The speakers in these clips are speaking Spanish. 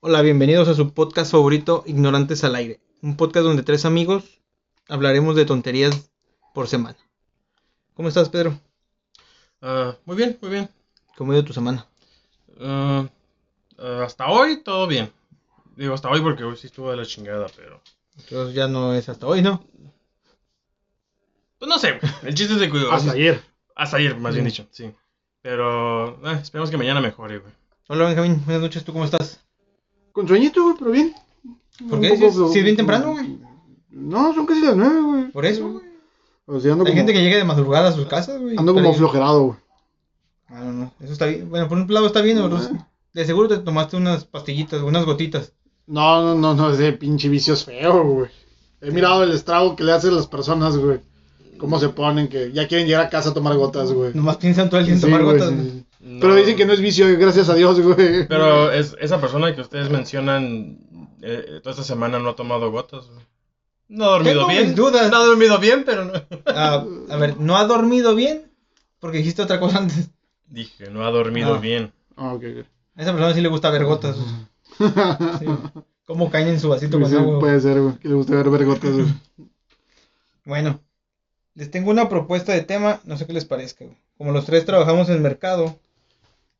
Hola, bienvenidos a su podcast favorito, Ignorantes al Aire. Un podcast donde tres amigos hablaremos de tonterías por semana. ¿Cómo estás, Pedro? Ah, muy bien, muy bien. ¿Cómo ha ido tu semana? Ah, ah, hasta hoy todo bien. Digo hasta hoy porque hoy sí estuvo de la chingada, pero... Entonces ya no es hasta hoy, ¿no? Pues no sé. El chiste es de que... Hasta ayer. Hasta ayer, más bien Mm. dicho, sí. Pero eh, esperemos que mañana mejore, güey. Hola, Benjamín. Buenas noches. ¿Tú cómo estás? Con sueñito, güey, pero bien. ¿Por qué? poco ¿Sí- flo- sí es bien temprano, güey? No, son casi las nueve, güey. Por eso, güey. O sea, ando Hay como, gente que llega de madrugada a sus casas, güey. ando como flojerado, güey. Ah, no, no. Eso está bien. Bueno, por un lado está bien, pero Eh. de seguro te tomaste unas pastillitas, unas gotitas. No, no, no, no, ese pinche vicio es feo, güey. He mirado el estrago que le hacen las personas, güey. Cómo se ponen, que ya quieren llegar a casa a tomar gotas, güey. Nomás piensan todo el día en Sí, tomar güey, gotas. sí. No. Pero dicen que no es vicio, gracias a Dios, güey. Pero es, esa persona que ustedes mencionan eh, toda esta semana no ha tomado gotas, güey. No ha dormido Tengo bien. mis dudas. No ha dormido bien, pero no. Ah, a ver, ¿no ha dormido bien? Porque dijiste otra cosa antes. Dije, no ha dormido Ah. bien. Ah, ok, ok. A esa persona sí le gusta ver gotas. Sí. Cómo caen en su vasito Pues con sí, agua. puede ser, güey, que le guste ver, ver gotas, güey. Bueno, les tengo una propuesta de tema, no sé qué les parezca. güey. Como los tres trabajamos en el mercado.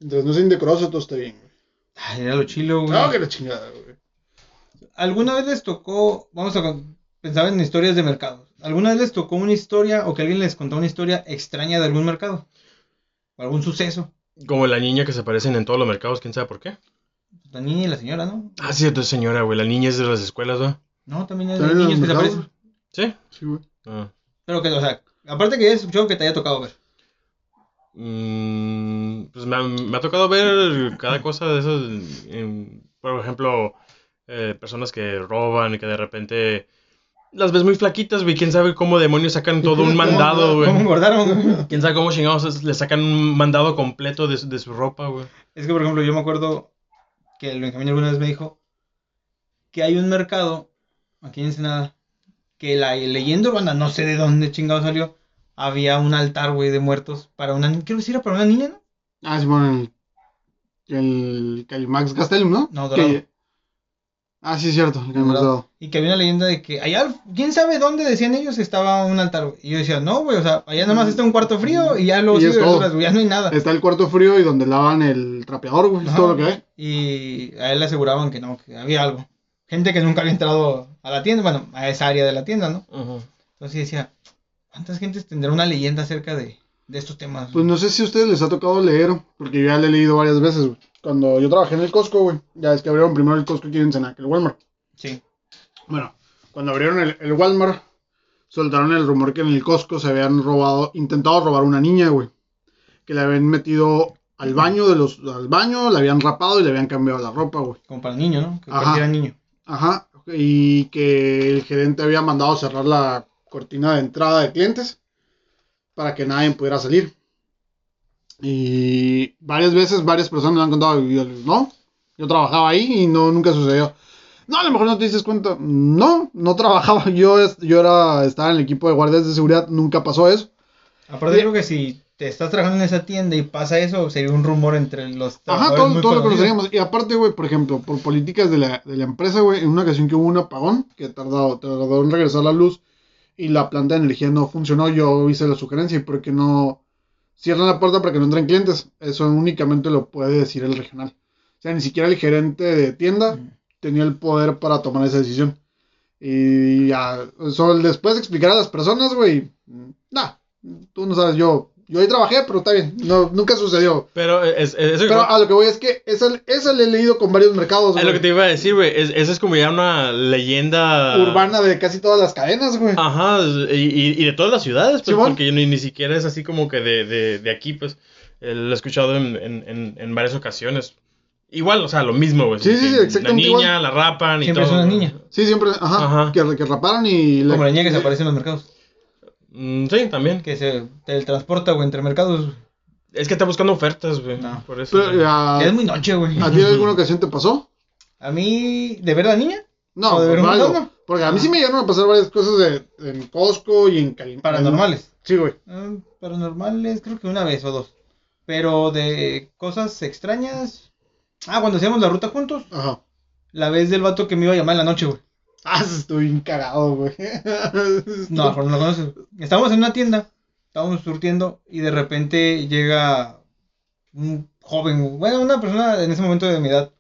Entonces no sea indecoroso, todo está bien, güey. Ay, era lo chilo, güey. No, que la chingada, güey. ¿Alguna vez les tocó, vamos a pensar en historias de mercado? ¿Alguna vez les tocó una historia o que alguien les contó una historia extraña de algún mercado? ¿O algún suceso? Como la niña que se aparecen en todos los mercados, quién sabe por qué. La niña y la señora, ¿no? Ah, cierto, señora, güey. La niña es de las escuelas, ¿no? No, también hay ¿También en niños que se mercados? aparecen. Sí. Sí, güey. Ah. Pero que, o sea, aparte que he escuchado que te haya tocado ver. Mm, pues me ha, me ha tocado ver cada cosa de esas. en- por ejemplo, eh, personas que roban y que de repente las ves muy flaquitas, güey. Quién sabe cómo demonios sacan todo un mandado, ¿Cómo güey. engordaron? güey? Quién sabe cómo chingados le sacan un mandado completo de, su- de su ropa, güey. Es que, por ejemplo, yo me acuerdo que el Benjamín alguna vez me dijo que hay un mercado aquí en Ensenada que la leyenda urbana, no sé de dónde chingado salió, había un altar, güey, de muertos para una niña. Creo que sí era para una niña, ¿no? Ah, sí, bueno, el, el, el Max Gastelum, ¿no? No, Dorado. Que- ah, sí, es cierto, el Dorado. dado. Y que había una leyenda de que allá, quién sabe dónde decían ellos estaba un altar. Y yo decía, no, güey, o sea, allá nada más está un cuarto frío y ya luego Y sigue güey, ya no hay nada. Está el cuarto frío y donde lavan el trapeador, güey. Es todo lo que hay. Y a él le aseguraban que no, que había algo. Gente que nunca había entrado a la tienda, bueno, a esa área de la tienda, ¿no? Entonces decía, ¿cuántas gentes tendrá una leyenda acerca de, de estos temas? Pues no sé si a ustedes les ha tocado leer, porque yo ya le he leído varias veces, güey. Cuando yo trabajé en el Costco, güey. Ya es que abrieron primero el Costco aquí en que el Walmart. Sí. Bueno, cuando abrieron el, el Walmart, soltaron el rumor que en el Costco se habían robado, intentado robar una niña, güey. Que le habían metido al baño de los, al baño, le habían rapado y le habían cambiado la ropa, güey. Como para el niño, ¿no? Que Ajá. niño. Ajá, y que el gerente había mandado cerrar la cortina de entrada de clientes para que nadie pudiera salir. Y varias veces, varias personas me han contado, y yo, no, yo trabajaba ahí y no, nunca sucedió. No, a lo mejor no te dices cuenta. No, no trabajaba. Yo, es- yo era, estaba en el equipo de guardias de seguridad, nunca pasó eso. Aparte Sí. creo que si te estás trabajando en esa tienda y pasa eso, sería un rumor entre los Ajá, trabajadores todo, muy todo lo conoceríamos. Y aparte, güey, por ejemplo, por políticas de la, de la empresa, güey, en una ocasión que hubo un apagón, que tardó, tardó en regresar la luz y la planta de energía no funcionó, yo hice la sugerencia y por qué no cierran la puerta para que no entren clientes. Eso únicamente lo puede decir el regional. O sea, ni siquiera el gerente de tienda Ujú. tenía el poder para tomar esa decisión. Y ya, eso después de explicar a las personas, güey, nah, tú no sabes, yo, yo ahí trabajé, pero está bien, no, nunca sucedió. Pero es, es- eso Pero a lo que voy es que esa, esa le he leído con varios mercados es lo que te iba a decir, güey. Es, esa es como ya una leyenda urbana de casi todas las cadenas, güey. Ajá, y, y- y de todas las ciudades, pues, Simón. porque ni, ni siquiera es así como que de, de, de aquí, pues. eh, Lo he escuchado en, en, en, en varias ocasiones. Igual, o sea, lo mismo, güey. Sí, sí, sí, La exactamente niña, igual. la rapan y Siempre es todo. una niña. Sí, siempre, ajá, Ajá. Que, que raparon y... le- Como la niña que se aparece en los mercados. Mm, sí, también. Que se teletransporta, güey, entre mercados. Es que está buscando ofertas, güey. No. Por eso. Pero, güey. a, Es muy noche, güey. ¿A ti en alguna ocasión te pasó? A mí, ¿de ver a la niña? No, ¿O de ver un algo. fantasma? Porque a mí sí me llegaron a pasar varias cosas de, en Costco y en Cali. Paranormales. Sí, güey. Ah, paranormales, creo que una vez o dos. Pero de cosas extrañas. Ah, cuando hacíamos la ruta juntos. Ajá. la vez del vato que me iba a llamar en la noche, güey. Ah, estoy bien cagado, güey. No, no lo conoces. Estábamos en una tienda, estábamos surtiendo y de repente llega un joven, bueno, una persona en ese momento de mi edad.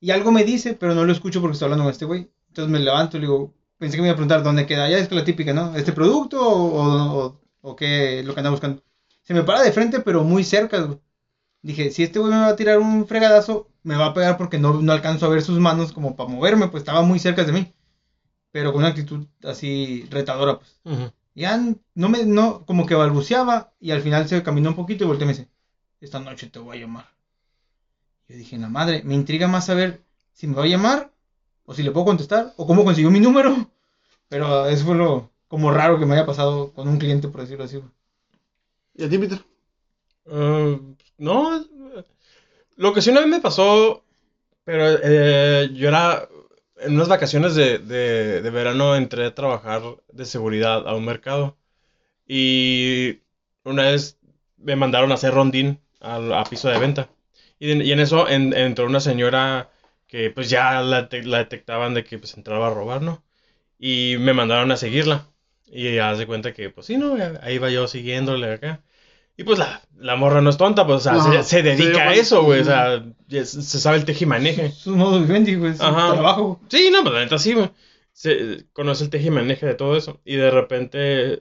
Y algo me dice, pero no lo escucho porque estoy hablando con este güey. Entonces me levanto y le digo, pensé que me iba a preguntar dónde queda. Ya es que la típica, ¿no? ¿Este producto o, o, o- qué lo que anda buscando? Se me para de frente, pero muy cerca. Dije, si este güey me va a tirar un fregadazo, me va a pegar porque no, no alcanzo a ver sus manos como para moverme, pues estaba muy cerca de mí. Pero con una actitud así retadora, pues. Ujú. Ya no me, no, como que balbuceaba y al final se caminó un poquito y volteó y me dice, esta noche te voy a llamar. Yo dije, la madre, me intriga más saber si me va a llamar o si le puedo contestar o cómo consiguió mi número. Pero eso fue lo como raro que me haya pasado con un cliente, por decirlo así. ¿Y a ti, Peter? Eh, no, lo que sí una vez me pasó, pero eh, yo era en unas vacaciones de, de, de verano entré a trabajar de seguridad a un mercado y una vez me mandaron a hacer rondín a piso de venta y, en- y en eso en- entró una señora que pues ya la, la detectaban de que pues entraba a robar, ¿no? Y me mandaron a seguirla y ya se cuenta que pues sí, ¿no? Ahí iba yo siguiéndole acá. Y pues la, la morra no es tonta, pues, o sea, No, se, se dedica a eso, güey, o sea, se sabe el tejimaneje. Su modo vivendi, güey, Ajá. trabajo. Sí, no, pues la neta sí, güey. Se, conoce el tejimaneje de todo eso. Y de repente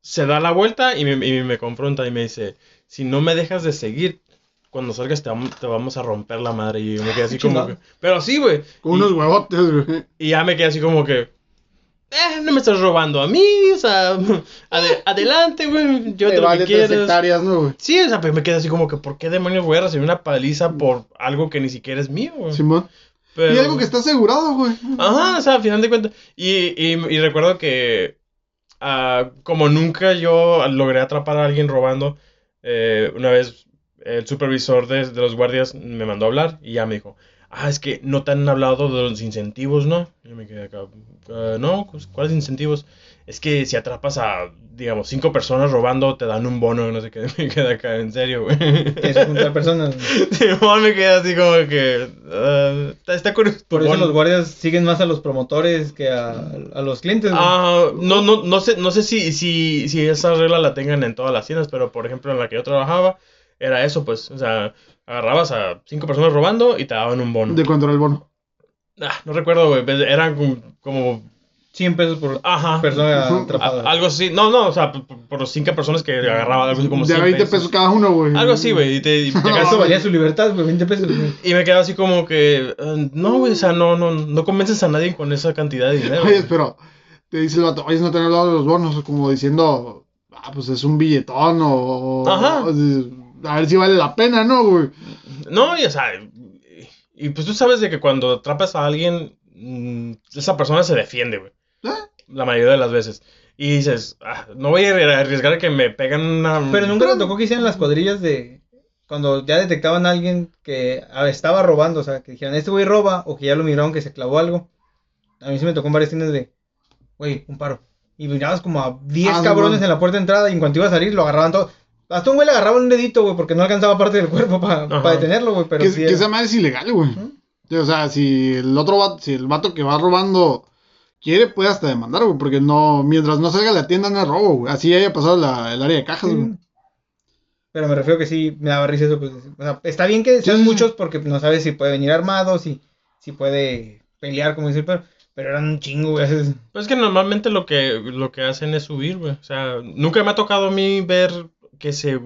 se da la vuelta y me, y me confronta y me dice, si no me dejas de seguir, cuando salgas te vamos, te vamos a romper la madre. Y yo me quedé así como que... Pero sí, güey. Con Y- unos huevotes, güey. y ya me quedé así como que. Eh, no me estás robando a mí, o sea, ade- adelante, güey, yo Te te lo vale que tres hectáreas, ¿no, güey? Sí, o sea, pero me quedé así como que, ¿por qué demonios voy a recibir una paliza por algo que ni siquiera es mío? güey? Simón. Pero- Y algo que está asegurado, güey. Ajá, o sea, al final de cuentas. Y, y, y recuerdo que, ah, como nunca yo logré atrapar a alguien robando, eh, una vez el supervisor de, de los guardias me mandó a hablar y ya me dijo, ah, es que no te han hablado de los incentivos, ¿no? Yo me quedé acá, "Ah, no, pues, ¿cuáles incentivos? Es que si atrapas a, digamos, cinco personas robando, te dan un bono, no sé qué, me quedé acá, en serio, güey. Que se juntar personas. Simón me quedé así como que, ah, está, está curioso. Por eso bono. los guardias siguen más a los promotores que a, a los clientes. Ah, no, no, no sé, no sé si, si, si esa regla la tengan en todas las tiendas, pero por ejemplo en la que yo trabajaba, era eso, pues, o sea, agarrabas a cinco personas robando y te daban un bono. De contra el bono. Ah, no recuerdo, güey, eran como, como- 100 pesos por ajá, persona atrapada. algo así, no, no, o sea, por, los cinco personas que agarraban, algo así como de 100 20 pesos. cada uno, güey. Algo así, güey, y, te, y, te No, valía su libertad, güey, 20 pesos. güey. y me quedaba así como que, eh, no, güey, o sea, no, no, no convences a nadie con esa cantidad de dinero. Oye, pero te dice el vato, oye, no te han hablado de los bonos, como diciendo, ah, pues es un billetón o... Ajá. o- A ver si vale la pena, ¿no, güey? No, y o sea, y, y, pues tú sabes de que cuando atrapas a alguien, mm, esa persona se defiende, güey. ¿Eh? La mayoría de las veces. Y dices, ah, no voy a arriesgar a que me pegan una... Pero nunca te tocó que hicieran las cuadrillas de. Cuando ya detectaban a alguien que estaba robando, o sea, que dijeran, este güey roba, o que ya lo miraron que se clavó algo. A mí sí me tocó en varias tiendas de, güey, un paro. Y mirabas como a 10 Ah, cabrones no. en la puerta de entrada y en cuanto iba a salir lo agarraban todo. Hasta un güey le agarraba un dedito, güey, porque no alcanzaba parte del cuerpo para detenerlo, güey. Pero que, sí que era- esa madre es ilegal, güey. O sea, si el otro vato, si el vato que va robando quiere, puede hasta demandar, güey, porque no, mientras no salga de la tienda no es robo, güey. Así haya pasado la- el área de cajas, Sí. güey. Pero me refiero que sí, me daba risa eso. Pues, o sea, está bien que sean Sí, muchos porque no sabes si puede venir armado, si, si puede pelear, como decir, pero, pero eran un chingo, güey. Pues es que normalmente lo que, lo que hacen es subir, güey. O sea, nunca me ha tocado a mí ver que se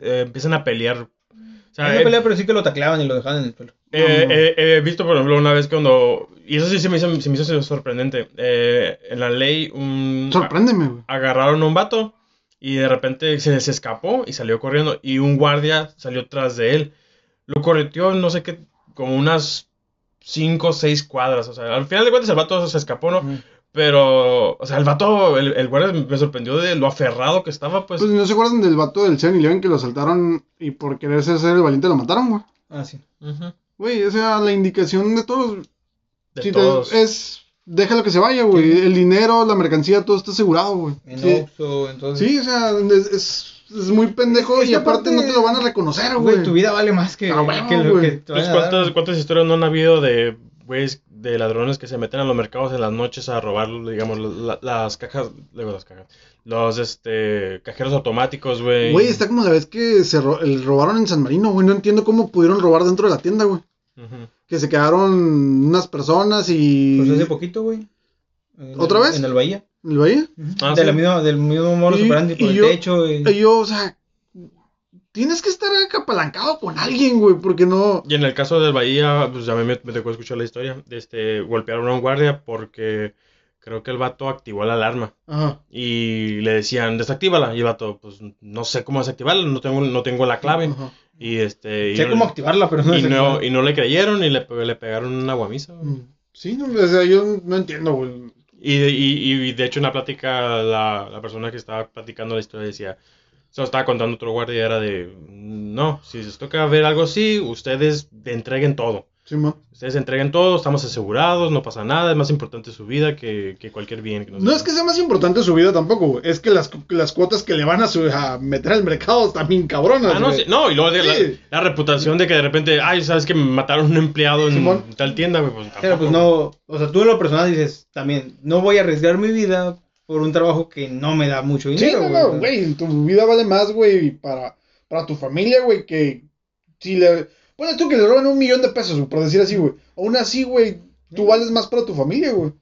eh, empiezan a pelear. O sea, No pelea, pero sí que lo tacleaban y lo dejaban en el suelo. Eh, No. eh, He visto, por ejemplo, una vez cuando. Y eso sí se me hizo, se me hizo sorprendente. eh, en la ley, un. Sorpréndeme, güey. Agarraron a un vato y de repente se, se escapó y salió corriendo. Y un guardia salió tras de él. Lo correteó, no sé qué, como unas 5 o 6 cuadras. O sea, al final de cuentas el vato se escapó, ¿no? Pero, o sea, el vato, el, el guardia me sorprendió de lo aferrado que estaba, pues. Pues no se acuerdan del vato del 7-Eleven que lo asaltaron y por quererse ser el valiente lo mataron, güey. Ah, sí. Güey, o sea, la indicación de todos De si te- todos. es déjalo que se vaya, güey. El dinero, la mercancía, todo está asegurado, güey. En Sí. Oxxo, entonces. Sí, o sea, es, es, es muy pendejo Es y aparte aparte- no te lo van a reconocer, Güey, güey. tu vida vale más que, Ah, bueno, que lo que te Pues. ¿cuántas, ¿Cuántas historias no han habido de güeyes de ladrones que se meten a los mercados en las noches a robar, digamos, la- las cajas, luego las cajas, los, este, cajeros automáticos, güey. Güey, está como la vez que se ro- el robaron en San Marino, güey. No entiendo cómo pudieron robar dentro de la tienda, güey. Que se quedaron unas personas y. Pues hace poquito, güey. ¿Otra el- vez? En el Bahía. ¿En el Bahía? Ah, de sí. la misma, del mismo modo Y- superandi por y el yo- techo. y- Y yo, o sea. Tienes que estar apalancado con alguien, güey, porque no. Y en el caso del Bahía, pues a mí me, me tocó escuchar la historia, este, golpearon a un guardia porque creo que el vato activó la alarma. Ajá. Y le decían, desactívala. Y el vato, pues no sé cómo desactivarla, no tengo, no tengo la clave. Ajá. Y este. Y sé no, cómo activarla, pero no y sé no, cómo. y no le creyeron y le, le pegaron una guamisa. güey. Mm. Sí, no, o sea, yo no entiendo, güey. Y, de- y, y de hecho en la plática, la, la persona que estaba platicando la historia decía, se lo estaba contando otro guardia, era de, no, si les toca ver algo así, ustedes entreguen todo. Sí. Ustedes entreguen todo, estamos asegurados, no pasa nada, es más importante su vida que, que cualquier bien. Que nos No es que sea más importante su vida tampoco. Es que las, las cuotas que le van a, su- a meter al mercado están bien cabronas, Ah, no, sí, no, y luego de la, Sí. la reputación de que de repente, ay, sabes que mataron a un empleado en tal tienda, güey, pues Pero pues no, o sea, tú en lo personal dices también, no voy a arriesgar mi vida por un trabajo que no me da mucho Sí, dinero. no, no, güey, tu vida vale más, güey, para, para tu familia, güey, que si le... Ponle tú que le roban un millón de pesos, por decir así, güey. Aún así, güey, tú vales más para tu familia, güey.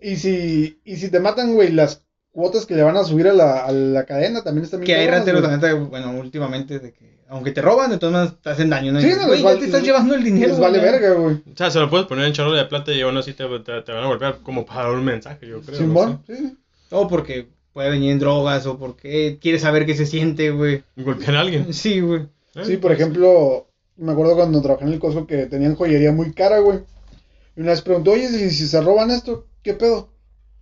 Y si, y si te matan, güey, las cuotas que le van a subir a la, a la cadena también están bien Que hay rateros, neta, bueno, últimamente, de que aunque te roban, de todas maneras te hacen daño, ¿no? Sí, no, güey, ya te estás llevando el dinero. Les vale güey. verga, güey. O sea, se lo puedes poner en charla de plata y aún así te, te, te van a golpear como para dar un mensaje, yo creo. no Simón, sí. O porque puede venir en drogas, o porque quiere saber qué se siente, güey. Golpear a alguien. Sí, güey. ¿eh? Sí, por ejemplo, me acuerdo cuando trabajé en el Costco que tenían joyería muy cara, güey. Y una vez preguntó, oye, si, si se roban esto, ¿qué pedo?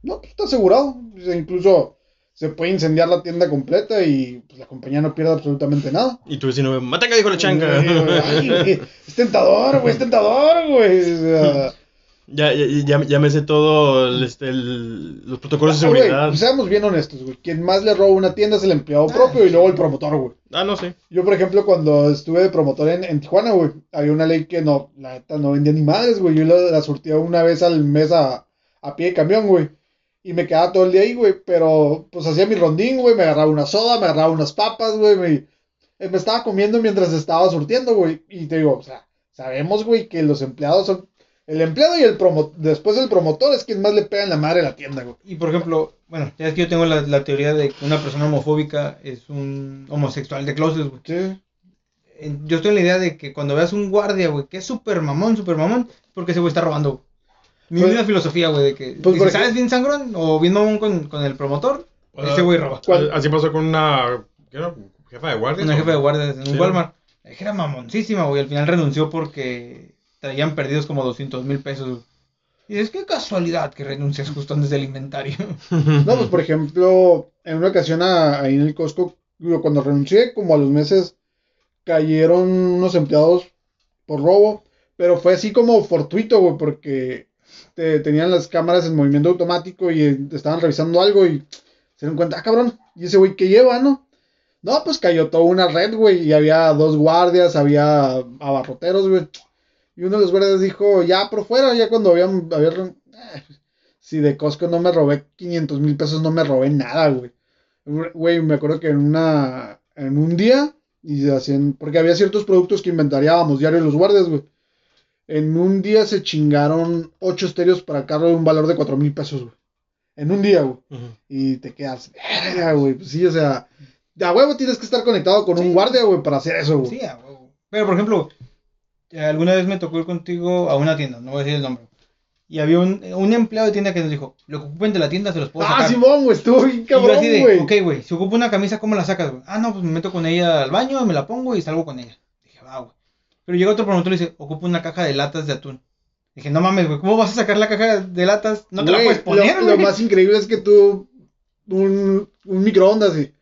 No, pues está asegurado. Incluso se puede incendiar la tienda completa y pues, la compañía no pierde absolutamente nada. Y tú vecino, mataca, dijo la. Ay, güey, güey, es tentador, güey, es tentador, güey. O sea, ya, ya, ya, ya me sé todo el, este, el- los protocolos de ah, güey, seguridad. pues, seamos bien honestos, güey. Quien más le roba una tienda es el empleado Ah, propio y luego el promotor, güey. Ah, no sé. Yo, por ejemplo, cuando estuve de promotor en, en Tijuana, güey, había una ley que no, la neta, no vendía ni madres, güey. Yo la, la surtía una vez al mes a, a pie de camión, güey. Y me quedaba todo el día ahí, güey. Pero, pues, hacía mi rondín, güey. Me agarraba una soda, me agarraba unas papas, güey. Me, eh, me estaba comiendo mientras estaba surtiendo, güey. Y te digo, o sea, sabemos, güey, que los empleados son... El empleado y el promotor, después el promotor es quien más le pega en la madre a la tienda, güey. Y por ejemplo, bueno, ya es que yo tengo la, la teoría de que una persona homofóbica es un homosexual de closet, güey. Sí. Yo estoy en la idea de que cuando veas un guardia, güey, que es súper mamón, súper mamón, porque ese güey está robando. Mi Pues- misma filosofía, güey, de que pues, dices, ¿sabes bien sangrón? O bien mamón con, con el promotor, ese güey roba. ¿Cuál? Así pasó con una ¿qué era? jefa de guardia. Una jefa de guardias en un. Walmart. Es que era mamoncísima, güey. Al final renunció porque traían perdidos como 200 mil pesos. Y es que casualidad que renuncias justo antes del inventario. No, pues por ejemplo, en una ocasión a- ahí en el Costco, cuando renuncié, como a los meses, cayeron unos empleados por robo, pero fue así como fortuito, güey, porque te- tenían las cámaras en movimiento automático y eh, estaban revisando algo y se dieron cuenta, ah, cabrón, y ese güey, ¿qué lleva, no? No, pues cayó toda una red, güey, y había dos guardias, había abarroteros, güey. Y uno de los guardias dijo, ya por fuera, ya cuando habían, había, re- eh, si de Costco no me robé 500 mil pesos, no me robé nada, güey. Güey, me acuerdo que en una, en un día, y hacían, porque había ciertos productos que inventariábamos diario los guardias, güey. En un día se chingaron ocho estéreos para carro de un valor de 4 mil pesos, güey. En un día, güey. Y te quedas, verga, güey. Pues sí, o sea, de a huevo tienes que estar conectado con un guardia, güey, para hacer eso, güey. Sí, a huevo. Pero por ejemplo, alguna vez me tocó ir contigo a una tienda, no voy a decir el nombre. Y había un, un empleado de tienda que nos dijo, lo que ocupen de la tienda se los puedo Ah, sacar. Simón, güey, estuvo bien cabrón, así de, güey. ok, güey, si ocupo una camisa, ¿cómo la sacas, güey? Ah, no, pues me meto con ella al baño, me la pongo y salgo con ella. Dije, va, güey. Pero llega otro promotor y dice, ocupo una caja de latas de atún. Dije, no mames, güey, ¿cómo vas a sacar la caja de latas? No te la puedes poner, lo, güey. lo más increíble es que tú, un, un microondas, y,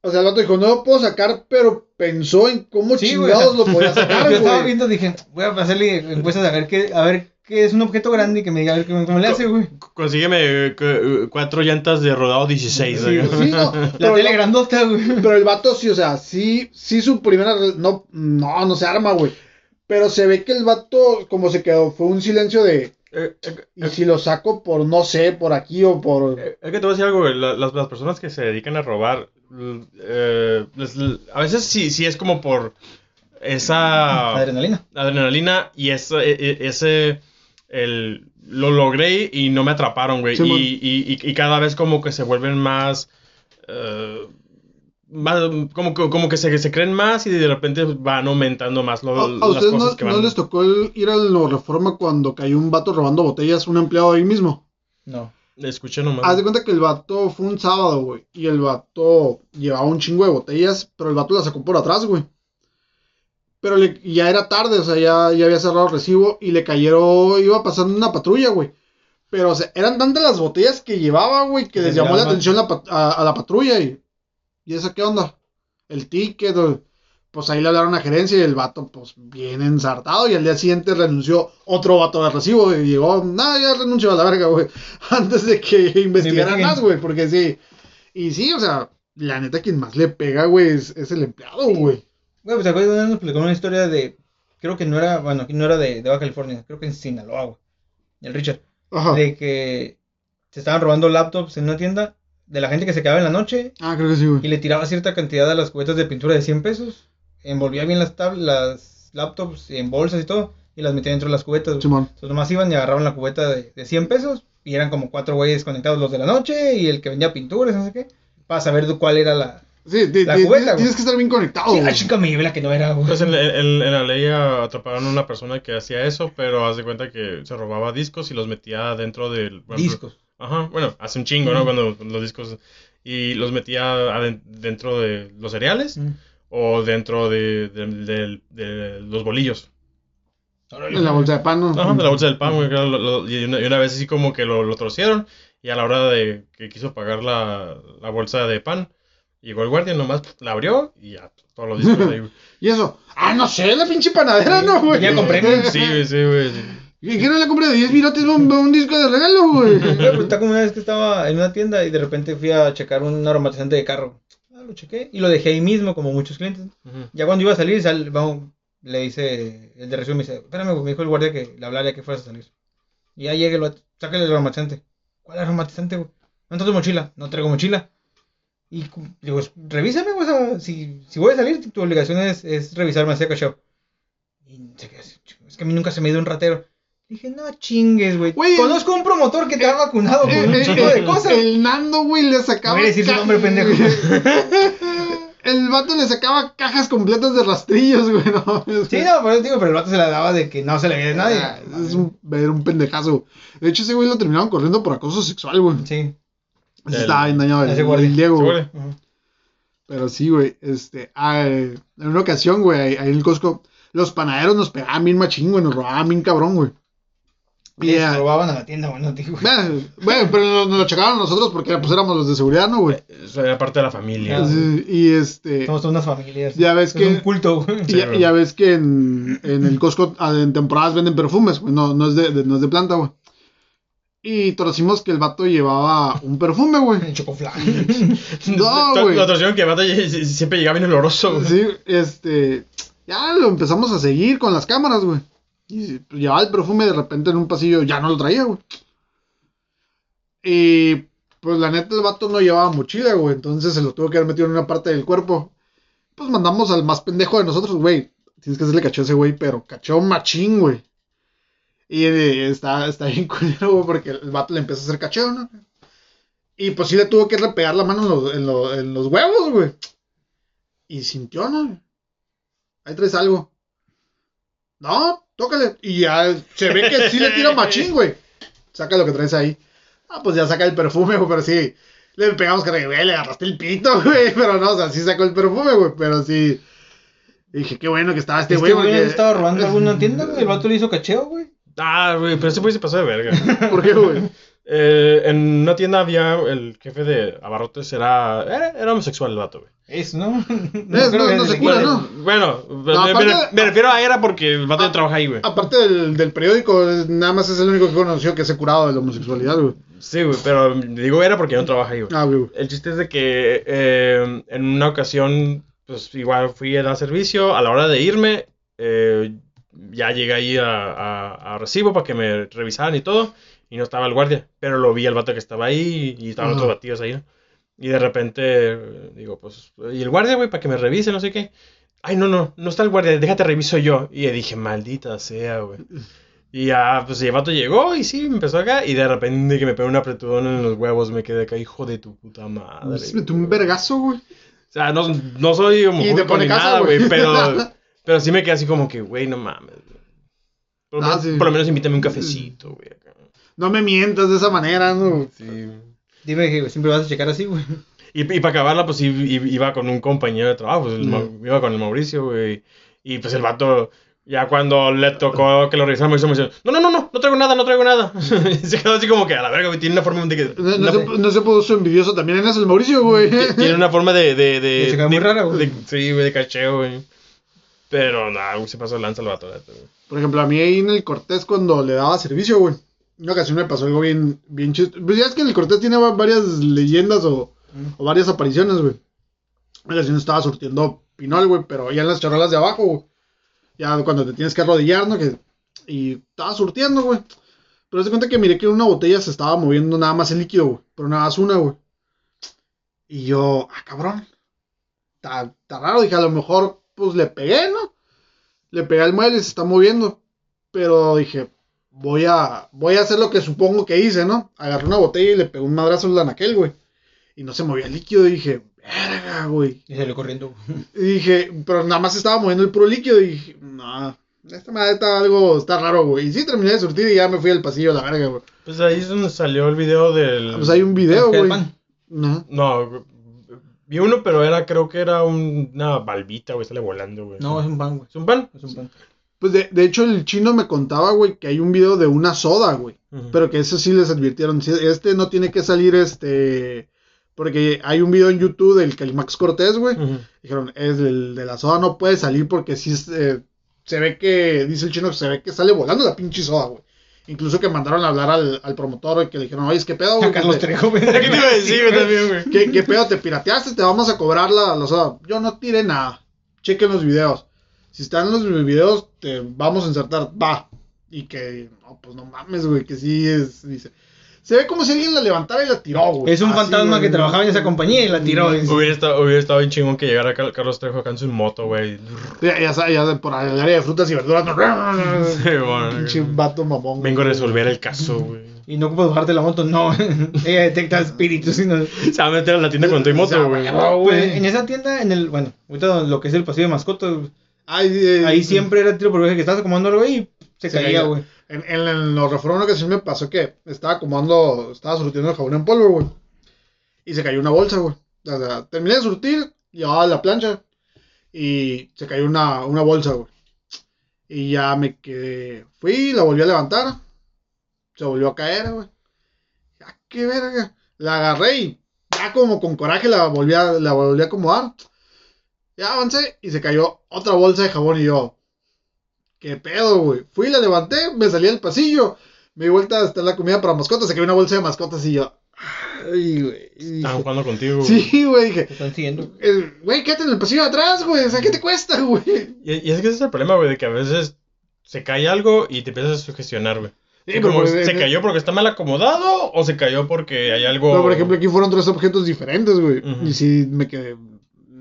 o sea, el vato dijo, no lo puedo sacar, pero pensó en cómo Sí, güey, chingados o sea, lo podía sacar, Yo estaba viendo, dije, voy a hacerle encuestas a ver qué, a ver qué es un objeto grande y que me diga a ver cómo, cómo le hace, güey. Consígueme eh, cu- cuatro llantas de rodado 16. Sí, güey. Sí, no, La pero, tele grandota, güey. pero el vato sí, o sea, sí, sí su primera, no, no, no se arma, güey. Pero se ve que el vato, como se quedó, fue un silencio de. Eh, eh, Y si lo saco por, no sé, por aquí o por. Eh, Es que te voy a decir algo, güey. la- Las, las personas que se dedican a robar, eh, les- a veces sí, sí es como por esa Adrenalina. adrenalina y ese, e- e- ese el, lo logré y no me atraparon, güey. Sí, y, y, y- y cada vez como que se vuelven más... eh, más como, que- como que se, se creen más y de repente van aumentando más lo- ¿A, a las ustedes cosas no, que no van. les tocó el- ir a la reforma cuando cayó un vato robando botellas, un empleado ahí mismo? No. Escuché nomás. Haz de cuenta que el vato fue un sábado, güey. Y el vato llevaba un chingo de botellas, pero el vato las sacó por atrás, güey. Pero le- ya era tarde, o sea, ya, ya había cerrado el recibo y le cayeron, iba pasando una patrulla, güey. Pero, o sea, eran tantas las botellas que llevaba, güey, que les llamó la atención la a, a la patrulla. Y, ¿y esa qué onda? El ticket, o- pues ahí le hablaron a gerencia y el vato, pues, bien ensartado. Y al día siguiente renunció otro vato de recibo y llegó, nada, ya renunció a la verga, güey. Antes de que investigaran más, güey, porque sí. Y sí, o sea, la neta, quien más le pega, güey, es, es el empleado, güey. Güey, pues ¿te acuerdas de nos explicó una historia de. Creo que no era. Bueno, aquí no era de, de Baja California. Creo que en Sinaloa, güey. El Richard. Ajá. De que se estaban robando laptops en una tienda de la gente que se quedaba en la noche Ah, creo que sí, y güey. le tiraba cierta cantidad a las cubetas de pintura de 100 pesos. Envolvía bien las, tab- las laptops en bolsas y todo y las metía dentro de las cubetas. Simón. Entonces nomás iban y agarraban la cubeta de, de 100 pesos y eran como cuatro güeyes conectados los de la noche y el que vendía pinturas, no sé qué, para saber cuál era la... Sí, ti- La cubeta, tienes que estar bien conectado, Sí, güey. ay, chica, me llevé la que no era, güey. Pues en, en- en la ley atraparon a una persona que hacía eso, pero haz de cuenta que se robaba discos y los metía dentro del... ejemplo, Discos. Ajá, bueno, hace un chingo, ¿no? Cuando los discos... Y los metía dentro de los cereales Mm. o dentro de, de- de- de los bolillos. En la bolsa de pan, ¿no? Ajá, de la bolsa del pan, güey. claro, lo- lo- y, una, y una vez así como que lo, lo torcieron y a la hora de que quiso pagar la, la bolsa de pan, llegó el guardia, nomás la abrió y ya, todos los discos ahí, güey. Y eso, ah, no sé, la pinche panadera, ¿no, güey? Ya compré. Sí, güey, sí, güey. sí. ¿Y qué no le compré de 10 virotes un, un disco de regalo, güey? Pues, está como una vez que estaba en una tienda y de repente fui a checar un aromatizante de carro. Ah, lo chequé y lo dejé ahí mismo, como muchos clientes. Ya cuando iba a salir, sal- vamos, le dice, el de resumen me dice, espérame, güey", me dijo el guardia que le hablara que fueras a salir. Y ya llegue, lo, sácale el aromatizante. ¿Cuál aromatizante, güey? ¿No traes mochila? No traigo mochila. Y digo, revísame, o sea, si, si voy a salir, tu obligación es, es revisarme así cachao. Y se quedó así, es que a mí nunca se me dio un ratero. Dije, no chingues, güey. Conozco un promotor que te ha vacunado con un chingo de cosas. El Nando, güey, le sacaba. Voy a decir su nombre, pendejo. El vato le sacaba cajas completas de rastrillos, güey. No, Sí, no, pero digo, pero el vato se la daba de que no se le veía a nadie. Ah, Es un, era un pendejazo. De hecho, ese güey lo terminaron corriendo por acoso sexual, güey. Sí. El- Estaba bien dañado el, el Diego, güey. güey. Pero sí, güey. Este, ah, eh, en una ocasión, güey, ahí, ahí en el Costco, los panaderos nos pegaban bien machín, güey. Nos robaban bien cabrón, güey. Y, Les ah, robaban a la tienda, bueno, tío. bueno, bueno, pero nos, nos lo checaban nosotros porque pues éramos los de seguridad, ¿no, güey? Eso era parte de la familia. Ah, Sí, Y este. Somos todas unas familias. Ya ves es que- un culto, güey. Y ya, güey. ya ves que en, en el Costco ah, en temporadas venden perfumes, güey, no, no, es de, de- no es de planta, güey. Y conocimos que el vato llevaba un perfume, güey. El chocoflan. No, güey. La atracción que mata siempre llegaba bien oloroso, güey. Sí, este. Ya lo empezamos a seguir con las cámaras, güey. Y llevaba el perfume de repente en un pasillo, ya no lo traía, güey. Y pues la neta el vato no llevaba mochila, güey. Entonces se lo tuvo que haber metido en una parte del cuerpo. Pues mandamos al más pendejo de nosotros, güey. Tienes que hacerle cacho a ese güey, pero cacho machín, güey. Y eh, está, está bien culero, güey, porque el vato le empezó a hacer cacheo, ¿no? Y pues sí le tuvo que repegar la mano en los, en los, en los huevos, güey. Y sintió, ¿no? Ahí traes algo. No, tócale. Y ya se ve que sí le tira machín, güey. Saca lo que traes ahí. Ah, pues ya saca el perfume, güey, pero sí. Le pegamos que güey, le agarraste el pito, güey. Pero no, o sea, sí sacó el perfume, güey. Pero sí. Dije, qué bueno que estaba este Este güey, güey porque. estaba robando alguna tienda, güey. El vato le hizo cacheo, güey. Ah, güey, pero ese güey se pasó de verga. ¿Por qué, güey? Eh, en una tienda había el jefe de abarrotes, era, era, era homosexual el vato, güey. Es, ¿no? Es, no- que no es se cura, ¿no? Bueno, me, aparte- me- me refiero a era porque el vato ya trabaja ahí, güey. Aparte del, del periódico, es- nada más es el único que conoció que se ha curado de la homosexualidad, güey. Sí, güey, pero digo era porque ya no trabaja ahí, güey. Ah, güey. El chiste es de que eh, en una ocasión, pues igual fui a dar servicio. A la hora de irme, eh, ya llegué ahí a, a- a recibo para que me revisaran y todo. Y no estaba el guardia. Pero lo vi al vato que estaba ahí y estaban Ajá. otros batidos ahí. ¿no? Y de repente digo, pues, ¿y el guardia, güey, para que me revise, no sé qué? Ay, no, no, no está el guardia, déjate reviso yo. Y le dije, maldita sea, güey. Y ya, pues el vato llegó y sí, empezó acá. Y de repente que me pegó un apretudón en los huevos, me quedé acá, hijo de tu puta madre. Se metió un vergazo, güey. O sea, no, no soy te pone ni casa, nada, güey. güey, pero, pero sí me quedé así como que, güey, no mames. Por, lo Ah, menos- sí. por lo menos invítame un cafecito, güey. No me mientas de esa manera, ¿no? Sí. Dime que siempre vas a checar así, güey. Y, y para acabarla, pues iba con un compañero de trabajo, pues, el. Mau- iba con el Mauricio, güey. Y pues el vato, ya cuando le tocó que lo revisaran, me dice, no, no, no, no, no traigo nada, no traigo nada. y se quedó así como que, a la verga, güey, tiene una forma de que... No, no se, no se puso envidioso también en eso el Mauricio, güey. tiene una forma de... de, de, De checar muy rara, güey. de- sí, güey, de cacheo, güey. Pero nada, güey, se pasó lanza el vato. Por ejemplo, a mí ahí en el Cortés cuando le daba servicio, güey. Una ocasión me pasó algo bien, bien chistoso. Pues ya es que en el Cortés tiene va- varias leyendas o, o varias apariciones, güey. Una ocasión estaba surtiendo pinol, güey, pero ya en las charolas de abajo, güey. Ya cuando te tienes que arrodillar, ¿no? Que, y estaba surtiendo, güey. Pero se cuenta que miré que una botella se estaba moviendo nada más el líquido, güey. Pero nada más una, güey. Y yo, ah, cabrón. Está raro, dije, a lo mejor, pues le pegué, ¿no? Le pegué al mueble y se está moviendo. Pero dije, voy a, voy a hacer lo que supongo que hice, ¿no? Agarré una botella y le pegué un madrazo al anaquel, güey. Y no se movía el líquido. Y dije, verga, güey. Y salió corriendo. Y dije, pero nada más se estaba moviendo el puro líquido. Y dije, no, esta madre está algo, está raro, güey. Y sí, terminé de surtir y ya me fui al pasillo a la verga, güey. Pues ahí es donde salió el video del... Pues hay un video, ¿Qué, el güey. No. No, vi uno, pero era, creo que era un- una balbita, güey, sale volando, güey. No, es un pan, güey. ¿Es un pan? Es un pan. Pues de, de hecho el chino me contaba, güey, que hay un video de una soda, güey. Pero que eso sí les advirtieron. Este no tiene que salir este. Porque hay un video en YouTube del Calimax Cortés, güey. Dijeron, es el de la soda no puede salir porque sí eh, se ve que, dice el chino, se ve que sale volando la pinche soda, güey. Incluso que mandaron a hablar al, al promotor y que le dijeron, oye, ¿qué pedo, güey? Carlos ¿Qué, Trejo. ¿Qué te iba a decir, también, güey? ¿qué, qué pedo? ¿Te pirateaste? Te vamos a cobrar la, la soda. Yo no tiré nada. Chequen los videos. Si están los videos, te vamos a insertar. Va. Y que, no, pues no mames, güey, que sí es, dice. Se ve como si alguien la levantara y la tiró, güey. Es un Así, fantasma güey. que trabajaba en esa compañía y la tiró. Hubiera estado, hubiera estado bien chingón que llegara Car- Carlos Trejo acá en su moto, güey. Ya, ya, sa- ya por el área de frutas y verduras. Sí, bueno, Pinche vato mamón. Vengo a resolver el caso, güey. Y no ocupas bajarte la moto, no. Ella detecta espíritus. y no- Se va a meter a la tienda con tu moto, güey. Pues, en esa tienda, en el, bueno, ahorita lo que es el pasillo de mascotas, eh, ahí siempre era tiro por viaje que estabas acomodando algo y se, Se caía, güey. En, en, en los reformas una ocasión me pasó que estaba acomodando, estaba surtiendo el jabón en polvo, güey. Y se cayó una bolsa, güey. O sea, terminé de surtir, llevaba la plancha y se cayó una, una bolsa, güey. Y ya me quedé, fui, la volví a levantar, se volvió a caer, güey. Ya, qué verga. La agarré y ya como con coraje la volví a, la volví a acomodar. Ya avancé y se cayó otra bolsa de jabón y yo, ¿Qué pedo, güey? Fui, la levanté, me salí al pasillo, me di vuelta hasta la comida para mascotas, se cayó una bolsa de mascotas y yo. Ay, güey. Estaban jugando contigo, güey. Sí, güey, dije. Te están siguiendo. eh, Güey, quédate en el pasillo de atrás, güey. O sea, ¿qué te cuesta, güey? Y, y es que ese es el problema, güey, de que a veces se cae algo y te empiezas a sugestionar, güey. Sí, pero, ¿Se eh, cayó porque está mal acomodado o se cayó porque hay algo... Pero, por ejemplo, aquí fueron tres objetos diferentes, güey. Y sí me quedé.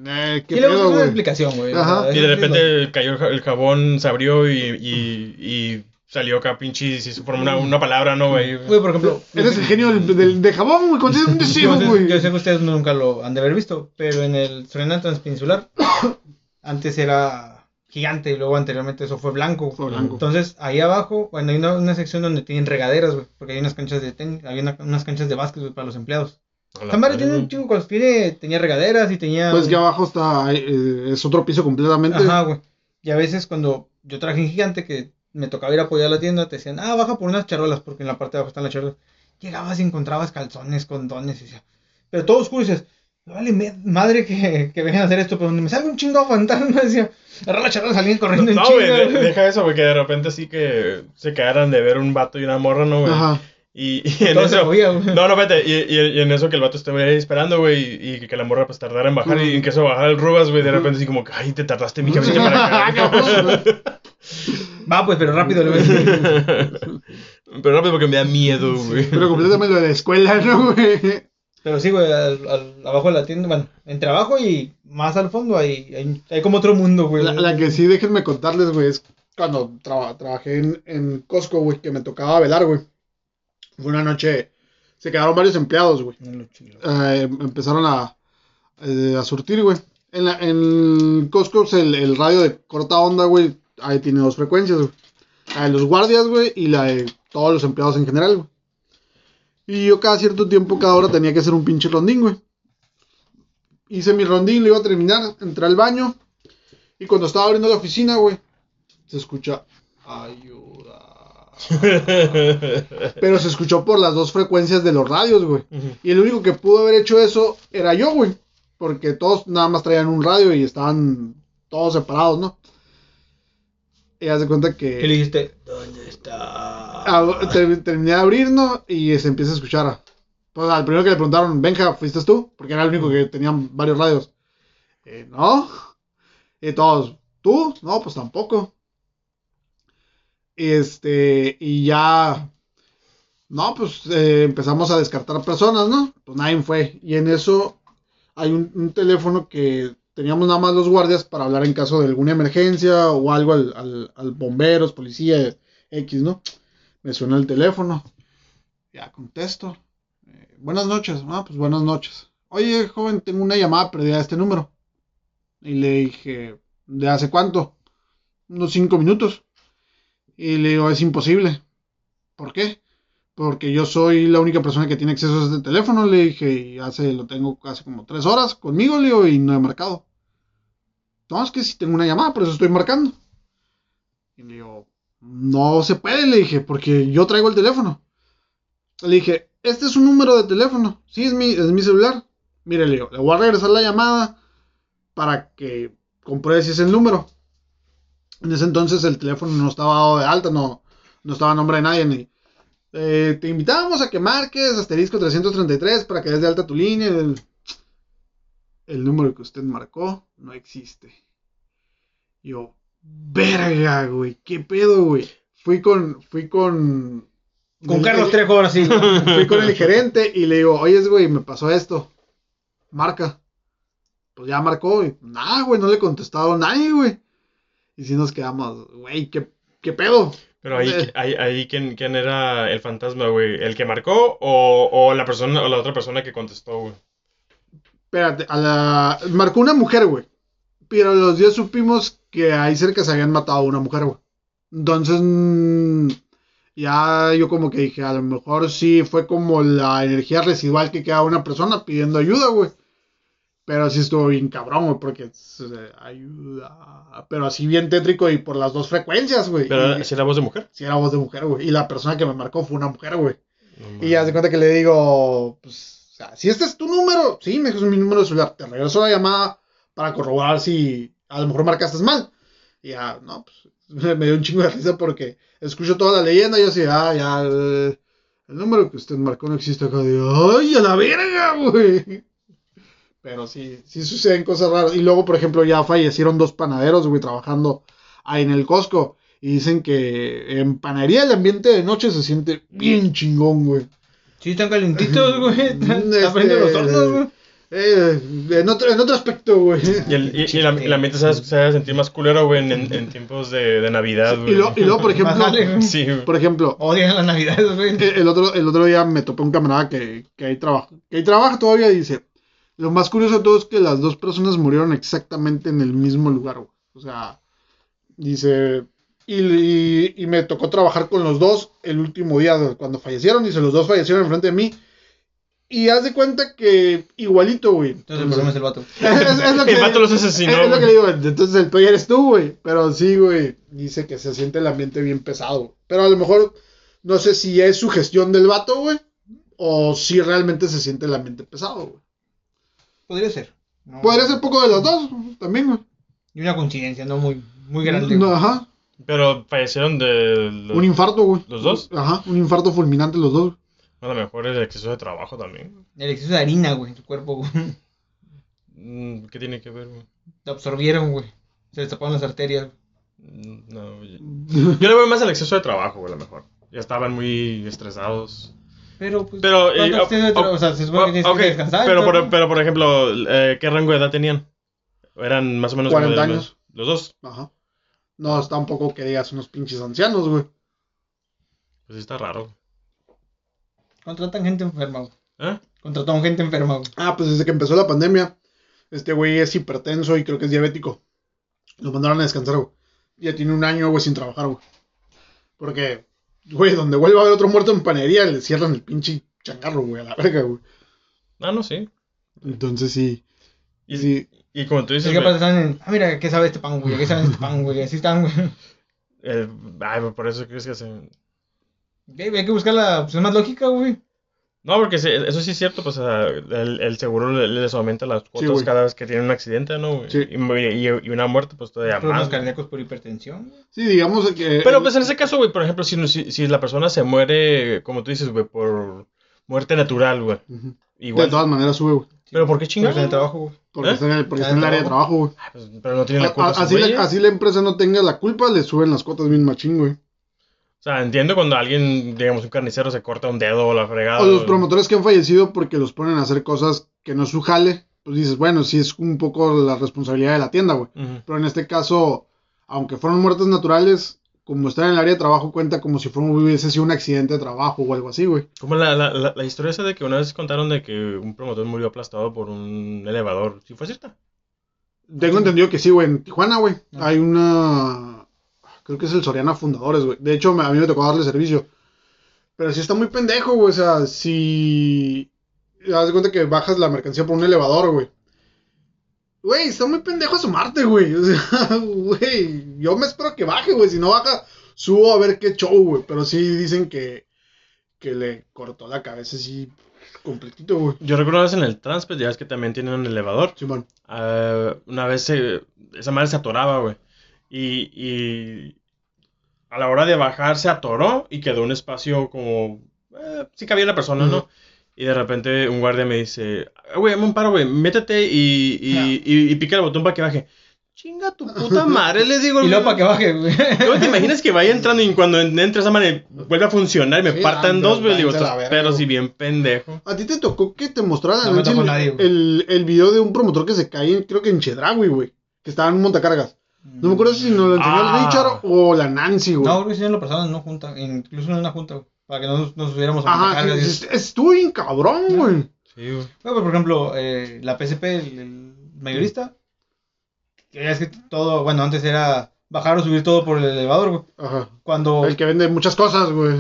Eh, ¿Qué Y luego es pedo, una güey? explicación, güey. Ajá. Y de repente cayó el, ja- el jabón, se abrió y, y, y salió acá pinche y se formó una, una palabra, ¿no, güey? Güey, por ejemplo. Eres el genio del, del- de jabón, güey. Concédeme un deseo, yo, sé, güey. yo sé que ustedes nunca lo han de haber visto, pero en el Serenata Transpeninsular, antes era gigante y luego anteriormente eso fue blanco. Fue blanco. Entonces, ahí abajo, bueno, hay una, una sección donde tienen regaderas, güey, porque hay unas canchas de tenis, había una- unas canchas de básquet güey, para los empleados. A madre, tiene un chingo de cosas, tiene, tenía regaderas y tenía... Pues que abajo está. eh, es otro piso completamente. Ajá, güey. Y a veces cuando yo trabajé en gigante, que me tocaba ir a apoyar la tienda, te decían, ah, baja por unas charolas, porque en la parte de abajo están las charolas. Llegabas y encontrabas calzones, condones, y decía, pero todo oscuro, y dices, "Me vale me- madre que, que vengan a hacer esto, pero donde me salga un chingo fantasma, decía, agarra la charola, salían corriendo en No, güey, chinga, de- deja eso, güey, que de repente así que se quedaran de ver un vato y una morra, ¿no, güey? Ajá. Y, y en Todo se eso... movía, güey. No, no, vete, y, y, y en eso que el vato estuve ahí esperando, güey, y, y que la morra pues tardara en bajar, y en que eso bajara el rubas, güey, de repente así como que, ay, te tardaste mi cabecita para acá. Cabrón, güey. Va, pues, pero rápido. le voy a decir. Pero rápido porque me da miedo, güey. Pero completamente lo de la escuela, ¿no, güey? Pero sí, güey, al- al- abajo de la tienda, bueno, entre abajo y más al fondo hay, hay, hay como otro mundo, güey. La, la que sí, déjenme contarles, güey, es cuando traba- trabajé en, en Costco, güey, que me tocaba velar, güey. Fue una noche, se quedaron varios empleados, güey. Eh, empezaron a, eh, a surtir, güey. En, la, en Costco, el, el radio de corta onda, güey, ahí tiene dos frecuencias, güey. La de los guardias, güey, y la de todos los empleados en general, güey. Y yo cada cierto tiempo, cada hora tenía que hacer un pinche rondín, güey. Hice mi rondín, lo iba a terminar, entré al baño. Y cuando estaba abriendo la oficina, güey, se escucha ayuda. Pero se escuchó por las dos frecuencias de los radios, güey. Y el único que pudo haber hecho eso era yo, güey. Porque todos nada más traían un radio y estaban todos separados, ¿no? Y haz de cuenta que... ¿Qué le dijiste? ¿Dónde está? Ah, ter- terminé de abrir, ¿no? Y se empieza a escuchar. Pues al primero que le preguntaron, Benja, ¿fuiste tú? Porque era el único que tenían varios radios. Eh, no. Y todos, ¿tú? No, pues tampoco. Este, y ya. No, pues eh, empezamos a descartar personas, ¿no? Pues nadie fue. Y en eso hay un, teléfono que teníamos nada más los guardias para hablar en caso de alguna emergencia o algo al, al, bomberos, policía, X, ¿no? Me suena el teléfono. Ya contesto. Eh, buenas noches. Ah, pues buenas noches. Oye, joven, tengo una llamada perdida de este número. Y le dije, ¿de hace cuánto? Unos cinco minutos. Y le digo, es imposible. ¿Por qué? Porque yo soy la única persona que tiene acceso a este teléfono. Le dije, y hace, lo tengo hace como tres horas conmigo, le digo, y no he marcado. No, es que si tengo una llamada, por eso estoy marcando. Y le digo, no se puede, le dije, porque yo traigo el teléfono. Le dije, este es un número de teléfono. Sí, es mi, es mi celular. Mire, le digo, le voy a regresar la llamada para que compruebe si es el número. En ese entonces el teléfono no estaba dado de alta, no, no estaba a nombre de nadie. Ni, eh, te invitamos a que marques asterisco 333 para que des de alta tu línea. El, el número que usted marcó no existe. Yo, verga, güey, qué pedo, güey. Fui con, fui con... Con Carlos Trejo ahora sí. Fui con el gerente y le digo, oye, güey, me pasó esto. Marca. Pues ya marcó y nada, güey, no le contestaron nadie, güey. Y si nos quedamos, güey, ¿qué, qué pedo? Pero ahí, Eh. ahí, ahí ¿quién, quién era el fantasma, güey? ¿El que marcó o, o la persona o la otra persona que contestó, güey? Espérate, a la... marcó una mujer, güey. Pero los días supimos que ahí cerca se habían matado a una mujer, güey. Entonces, mm, ya yo como que dije, a lo mejor sí fue como la energía residual que queda una persona pidiendo ayuda, güey. Pero sí estuvo bien cabrón, güey, porque eh, ayuda. Pero así bien tétrico y por las dos frecuencias, güey. Pero Y- si era voz de mujer. sí era voz de mujer, güey. Y la persona que me marcó fue una mujer, güey. No Y ya se cuenta que le digo, pues, o sea, si este es tu número, sí, me dijo, es mi número de celular, te regreso la llamada para corroborar si a lo mejor marcaste mal. Y ya, no, pues, me dio un chingo de risa porque escucho toda la leyenda y yo así, ah, ya, eh, el número que usted marcó no existe acá. Digo, ay, a la verga, güey. Pero sí, sí suceden cosas raras. Y luego, por ejemplo, ya fallecieron dos panaderos, güey, trabajando ahí en el Costco. Y dicen que en panadería el ambiente de noche se siente bien chingón, güey. Sí, están calentitos, güey. Están Este, están prendiendo los hornos, güey. Eh, en, otro, en otro aspecto, güey. Y el, y, y la- y el ambiente se, va- a sentir más culero, güey, en, en- en tiempos de, de Navidad, güey. Y, lo- y luego, por ejemplo, vale, güey. Sí, güey. por ejemplo, Odian las navidades, güey. el el otro, el otro día me topé un camarada que, que ahí trabaja, que ahí trabaja todavía y dice, lo más curioso de todo es que las dos personas murieron exactamente en el mismo lugar, güey. O sea, dice, y, y- y me tocó trabajar con los dos el último día de- cuando fallecieron, dice, los dos fallecieron enfrente de mí. Y haz de cuenta que igualito, güey. Entonces el problema es el vato. Es- es lo que- El vato los asesinó, Es, es lo que le digo, entonces el peor eres tú, güey. Pero sí, güey. Dice que se siente el ambiente bien pesado. Pero a lo mejor, no sé si es su gestión del vato, güey. O si realmente se siente el ambiente pesado, güey. Podría ser. No. Podría ser poco de los dos, también, güey. Y una coincidencia, no muy, muy grande. No, güey. ajá. Pero fallecieron de... los- Un infarto, güey. ¿Los dos? Ajá, un infarto fulminante los dos. A lo mejor el exceso de trabajo también. El exceso de harina, güey, en tu cuerpo, güey. Mm, ¿Qué tiene que ver, güey? Te absorbieron, güey. Se destaparon las arterias. No, yo, yo le veo más al exceso de trabajo, güey, a lo mejor. Ya estaban muy estresados. Pero, pues, Pero, eh, ¿cuánto o- sea, se supone que tienes que descansar. pero, por, pero, por ejemplo, eh, ¿qué rango de edad tenían? Eran más o menos... como 40 de- años. Los dos. Ajá. No, es tampoco que digas unos pinches ancianos, güey. Pues sí está raro. Contratan gente enferma, güey. ¿Eh? Contrataron gente enferma, güey. Ah, pues desde que empezó la pandemia, este güey es hipertenso y creo que es diabético. Lo mandaron a descansar, güey. Ya tiene un año, güey, sin trabajar, güey. Porque, güey, donde vuelva a haber otro muerto en panería, le cierran el pinche changarro, güey, a la verga, güey. Ah, no, sí. Entonces sí. Y, sí. y como tú Es dices, que güey, aparte están en, ah, mira, ¿qué sabe este pan, güey? ¿Qué sabe este pan, güey? Así están, güey. eh, ay, pues, por eso crees que hacen... Güey, Hay que buscar la opción más lógica, güey. No, porque sí, eso sí es cierto, pues el, el seguro le- les aumenta las cuotas cada vez que tienen un accidente, ¿no? Sí. Y, y- y una muerte, pues todavía Problemas más. güey. cardíacos por hipertensión. Sí, digamos que. Pero pues en ese caso, güey, por ejemplo, si, no- si, si la persona se muere, como tú dices, güey, por muerte natural, güey. Igual. De todas maneras sube, güey. ¿Pero por qué porque chingados? está en el trabajo, güey. Porque ¿Eh? está en el, porque Ah, está en el área de trabajo. güey. Ah, pues, pero no tiene la culpa. a- esos Así, la, güeyes. así la empresa no tenga la culpa, le suben las cuotas bien machín, güey. O sea, entiendo cuando alguien, digamos, un carnicero se corta un dedo o la fregada. O los promotores que han fallecido porque los ponen a hacer cosas que no es su jale, pues dices, bueno, sí es un poco la responsabilidad de la tienda, güey. Pero en este caso, aunque fueron muertes naturales, como están en el área de trabajo, cuenta como si fuera, hubiese sido un accidente de trabajo o algo así, güey. Como la, la, la, la historia esa de que una vez contaron de que un promotor murió aplastado por un elevador. ¿Sí fue cierta? Tengo entendido que sí, güey. En Tijuana, güey, Ah. hay una. Creo que es el Soriana Fundadores, güey. De hecho, a mí me tocó darle servicio. Pero sí está muy pendejo, güey. O sea, si. Haz de cuenta que bajas la mercancía por un elevador, güey. Güey, está muy pendejo asomarte, güey. O sea, güey. Yo me espero que baje, güey. Si no baja, subo a ver qué show, güey. Pero sí dicen que. Que le cortó la cabeza así. Completito, güey. Yo recuerdo una vez en el Transpet, ya ves que también tienen un elevador. Simón. Ah, una vez se- esa madre se atoraba, güey. Y, y a la hora de bajar se atoró y quedó un espacio como... Eh, sí cabía una persona, ¿no? Y de repente un guardia me dice, "Ah, güey, dame un paro, güey, métete y, y, y- y pica el botón para que baje. Chinga tu puta madre, le digo. Y luego para que baje, güey. ¿No te imaginas que vaya entrando y cuando entre esa madre vuelve a funcionar y me Sí, parta en anda, dos, güey? Digo, váyanse a la "Estás- verga, pero güey". si bien pendejo. ¿A ti te tocó que te mostraran No el, el, el video de un promotor que se cae, creo que en Chedraui, güey? Que estaba en un montacargas. No me acuerdo si nos lo enseñó Ah. el Richard o la Nancy, güey. No, güey, si no lo pasaron en una junta, incluso en una junta, güey, para que no nos subiéramos a Ajá, sí, sí, estuvo bien cabrón, güey. Sí, güey. Bueno, pues, por ejemplo, eh, la PSP, el, el mayorista, que es que todo, bueno, antes era bajar o subir todo por el elevador, güey. Ajá. Cuando... El que vende muchas cosas, güey.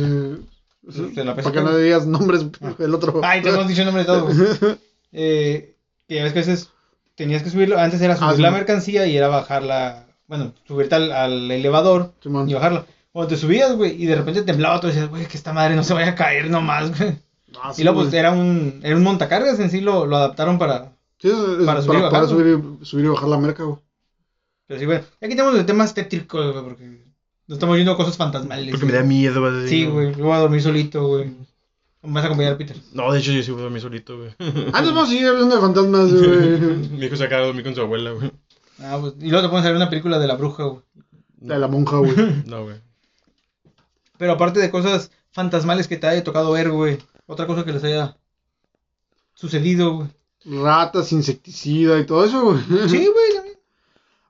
De la Para que no le digas nombres el otro. Ay, te hemos dicho el nombre de todo, güey. Eh, que ya ves que a veces tenías que subirlo, antes era subir Ah, sí. la mercancía y era bajarla, bueno, subirte al, al elevador y bajarla. Cuando te subías, güey, y de repente temblaba, tú decías, güey, que esta madre no se vaya a caer nomás, güey. Ah, sí, y luego, pues, güey. era un, era un montacargas en sí, lo, lo adaptaron para... Sí, es- es para para, subir y para bajar, subir, y, subir y bajar la merca, güey. Pero sí, bueno, ya quitamos el tema estético, güey, porque nos estamos yendo a cosas fantasmales. Porque me güey. da miedo, decir, Sí, güey, yo voy a dormir solito, güey. Me vas a acompañar a Peter. No, de hecho yo sí voy a dormir solito, güey. Antes vamos a seguir hablando de fantasmas, güey. Mi hijo se acaba de dormir con su abuela, güey. Ah, pues, y luego te pones a ver una película de la bruja, güey. De la monja, güey. No, güey. Pero aparte de cosas fantasmales que te haya tocado ver, güey. Otra cosa que les haya sucedido, güey. Ratas, insecticida y todo eso, güey. Sí, güey. también.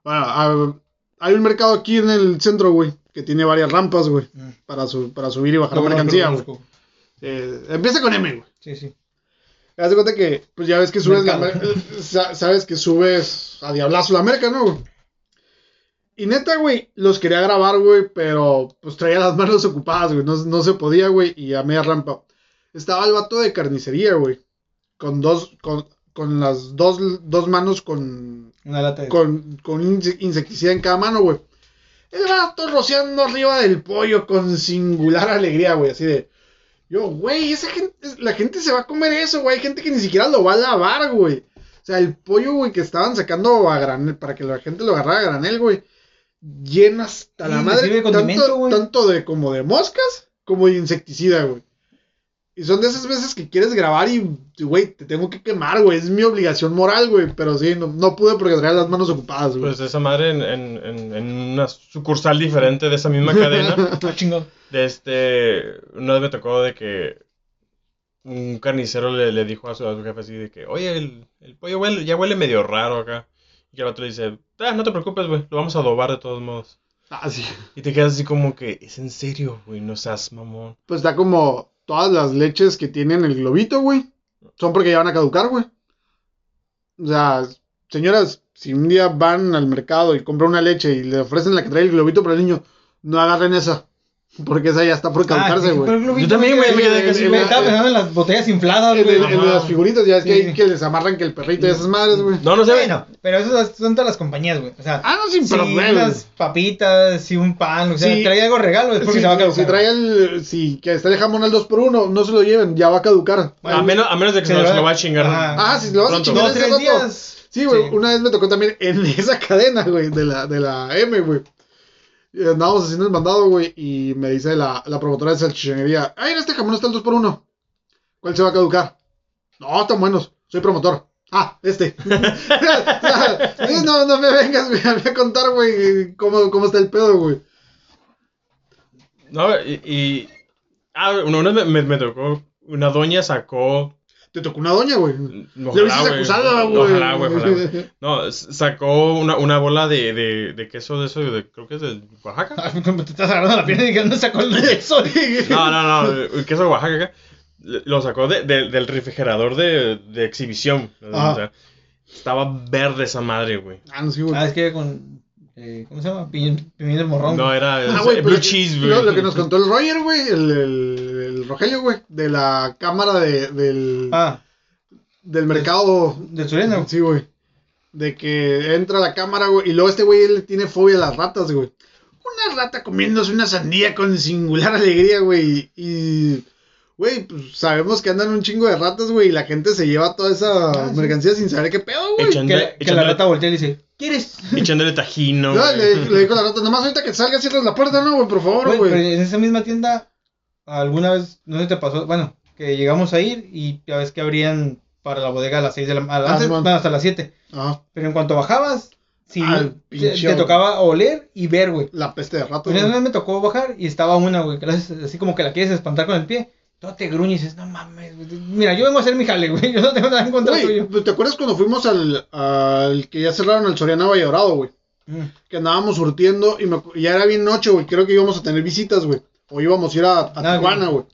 Bueno, a- hay un mercado aquí en el centro, güey, que tiene varias rampas, güey, Mm. para, su- para subir y bajar Lo mercancía, conozco, güey. Eh, empieza con M, güey. Sí, sí. Haz de cuenta que, pues ya ves que subes la eh, sa- sabes que subes a diablazo la merca, ¿no? Y neta, güey, los quería grabar, güey, pero pues traía las manos ocupadas, güey, no, no se podía, güey, y a media rampa. Estaba el vato de carnicería, güey, con dos, con, con las dos, dos manos con, Una lata de... con, con inse- insecticida en cada mano, güey. El vato rociando arriba del pollo con singular alegría, güey, así de... Yo, güey, esa gente, la gente se va a comer eso, güey. Hay gente que ni siquiera lo va a lavar, güey. O sea, el pollo, güey, que estaban sacando a granel, para que la gente lo agarrara a granel, güey. Lleno hasta Sí, la madre. Tanto, tanto de como de moscas, como de insecticida, güey. Y son de esas veces que quieres grabar y, güey, te tengo que quemar, güey. Es mi obligación moral, güey. Pero sí, no, no pude porque traía las manos ocupadas, güey. Pues esa madre en, en, en, en una sucursal diferente de esa misma cadena. Ah, chingón. de este. Una vez me tocó de que. Un carnicero le, le dijo a su, a su jefe así de que, oye, el, el pollo huele, ya huele medio raro acá. Y el otro le dice, ah, no te preocupes, güey, lo vamos a adobar de todos modos. ah, sí. Y te quedas así como que, es en serio, güey, no seas mamón. Pues está como todas las leches que tienen el globito, güey. Son porque ya van a caducar, güey. O sea, señoras, si un día van al mercado y compran una leche y le ofrecen la que trae el globito para el niño, no agarren esa. Porque esa ya está por caducarse, Ah, sí, güey. Yo también, güey, me estaba pensando en las botellas infladas, güey. el de las figuritas, ya es que Sí, hay sí. que les amarran que el perrito y esas madres, güey. No, no sé. Bueno, pero eso son todas las compañías, güey. O sea, Ah, no, sin si problema. unas papitas, si un pan, o sea, Sí. trae algo regalo, es porque Si, se va a si- caducar. si trae el. Si que está el jamón al 2x1, no se lo lleven, ya va a caducar. a, menos, a menos de que Se se, lo lo, va- se lo va a chingar. Ah, si lo vas a chingar Dos, tres días. Sí, güey, Sí. una vez me tocó también en esa cadena, güey, de la, de la M, güey. Y Andábamos haciendo el mandado, güey, y me dice la, la promotora de salchichonería, ay, en este jamón está el 2x1. ¿Cuál se va a caducar? No, están buenos, soy promotor. Ah, este. No, no me vengas, güey, a contar, güey, cómo, cómo está el pedo, güey. No, y. y- ah, una una vez me, me tocó. Una doña sacó. Te tocó una doña, güey. Ojalá, güey. acusada, güey. Ojalá, güey, ojalá, güey. No, sacó una, una bola de, de, de queso de eso, de, creo que es de Oaxaca. Ay, como te estás agarrando la pierna y ¿dónde sacó el eso? No, no, no, el queso de Oaxaca. acá. Lo sacó de, de- del refrigerador de, de exhibición. Ajá. O sea, estaba verde esa madre, güey. Ah, no, sí, güey. Ah, es que con. eh, ¿Cómo se llama? Del morrón. No, era Ah, güey, blue cheese, güey. Lo, lo que nos contó el Roger, güey, el, el, el Rogelio, güey, de la cámara de, del, Ah, del mercado. del Suriano. Sí, güey. De que entra la cámara, güey, y luego este güey él tiene fobia a las ratas, güey. Una rata comiéndose una sandía con singular alegría, güey. Y, güey, pues sabemos que andan un chingo de ratas, güey, y la gente se lleva toda esa Ah, sí. mercancía sin saber qué pedo, güey. Que, que la rata voltea y le dice, ¿quieres? Echándole tajino. No, güey. le, le dijo a la rata, nomás ahorita que salga cierras la puerta, ¿no, güey? Por favor, Güey, pero güey. en esa misma tienda, alguna vez, no sé si te pasó, bueno, que llegamos a ir y ya ves que abrían para la bodega a las 6 de la Ah, mañana, bueno, hasta las 7. Ajá. Pero en cuanto bajabas, sí, Ah, te, tocaba oler y ver, güey. La peste de rato, una vez me tocó bajar y estaba una, güey, que así como que la quieres espantar con el pie. Todo te gruñe y dices, no mames, güey. Mira, yo vengo a hacer mi jale, güey. Yo no tengo nada en contra Güey, tuyo. ¿te acuerdas cuando fuimos al, al que ya cerraron el Soriana Valle Dorado, güey? Mm. Que andábamos surtiendo y me ya era bien noche, güey. Creo que íbamos a tener visitas, güey. O íbamos a ir a, a Ah, Tijuana, güey.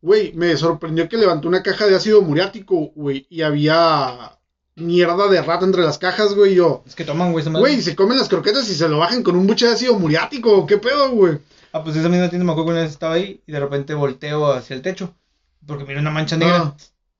Güey, me sorprendió que levantó una caja de ácido muriático, güey. Y había mierda de rata entre las cajas, güey. y Yo, Es que toman, güey, güey, se comen las croquetas y se lo bajan con un buche de ácido muriático. ¿Qué pedo, güey? Ah, pues esa misma tienda me acuerdo que una vez estaba ahí y de repente volteo hacia el techo. Porque miré una mancha negra. Ah.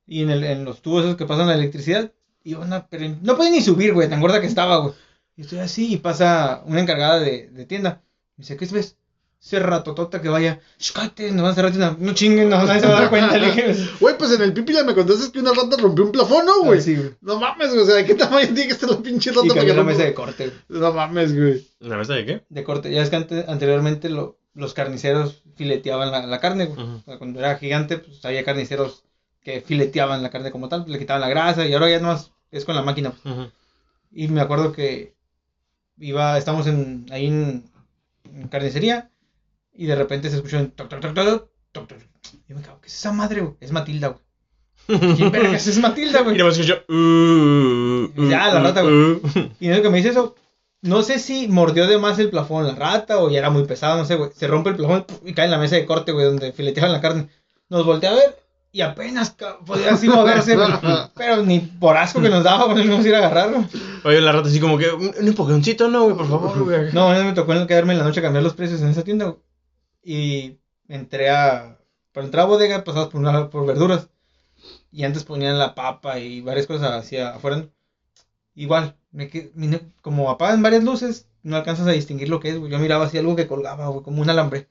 Y en, el, en los tubos esos que pasan la electricidad. Y una, pero no podía ni subir, güey, tan gorda que estaba, güey. Y estoy así y pasa una encargada de, de tienda. Me dice, ¿qué ves? Ese ratotota que vaya. Cállate, nos van a cerrar tienda. No chinguen, no, nadie se va a dar cuenta. Le dije, Güey, pues en el pipila me contaste que una rata rompió un plafón, ¿no, güey? Ah, sí, güey. No mames, güey. O sea, ¿de qué tamaño tiene que estar la pinche rata Y para que la no- mesa de corte, güey. No mames, güey. ¿Una mesa de qué? De corte. Ya es que ante- anteriormente lo- los carniceros fileteaban la, la carne, güey. Ujú. O sea, cuando era gigante, pues había carniceros que fileteaban la carne como tal, le quitaban la grasa y ahora ya nomás es con la máquina. pues. Ujú. Y me acuerdo que iba, estamos en, ahí en, en carnicería y de repente se escuchó un toc, toc, toc, toc, toc, toc. Yo me cago, ¿qué es esa madre, güey? Es Matilda, güey. ¿Quién vergas es Matilda, Y güey? nomás escucho. "Uh, uh, Ya, la uh, rata, güey. uh". Y en eso que me dice eso, no sé si mordió de más el plafón la rata o ya era muy pesada, no sé, güey. Se rompe el plafón y cae en la mesa de corte, güey, donde fileteaban la carne. Nos voltea a ver y apenas podía así moverse, güey. Pero ni por asco que nos daba, güey, no nos iba a agarrar, güey. Oye, la rata así como que. Un, empujoncito, no, güey, por favor, güey. No, a mí me tocó en quedarme en la noche a cambiar los precios en esa tienda, güey. Y entré a. Para entrar a bodega, pasabas por, una, por verduras. Y antes ponían la papa y varias cosas hacia afuera. Igual, me que- mire, como apagan varias luces, no alcanzas a distinguir lo que es, güey. Yo miraba así algo que colgaba, güey, como un alambre.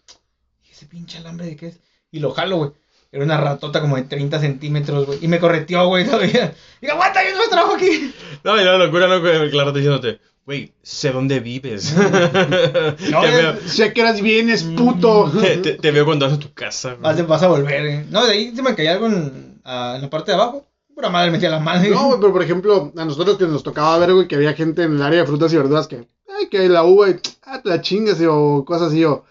Y ese pinche alambre de qué es. Y lo jalo, güey. Era una ratota como de 30 centímetros, güey. Y me correteó, güey, todavía. Y aguanta, yo no trabajo aquí. No, y la locura, que la rata diciéndote. Güey, sé dónde vives. No, veo, Sé que eras bien, es puto. te, te- te veo cuando vas a tu casa. güey. Vas, a- vas a volver, eh. No, de ahí se me caía algo en, ah, en la parte de abajo. Pura madre metía la mano. No, güey, pero por ejemplo, a nosotros que nos tocaba ver, güey, que había gente en el área de frutas y verduras que, ay, que la uva, y, ah, te la chingas, o cosas así, o,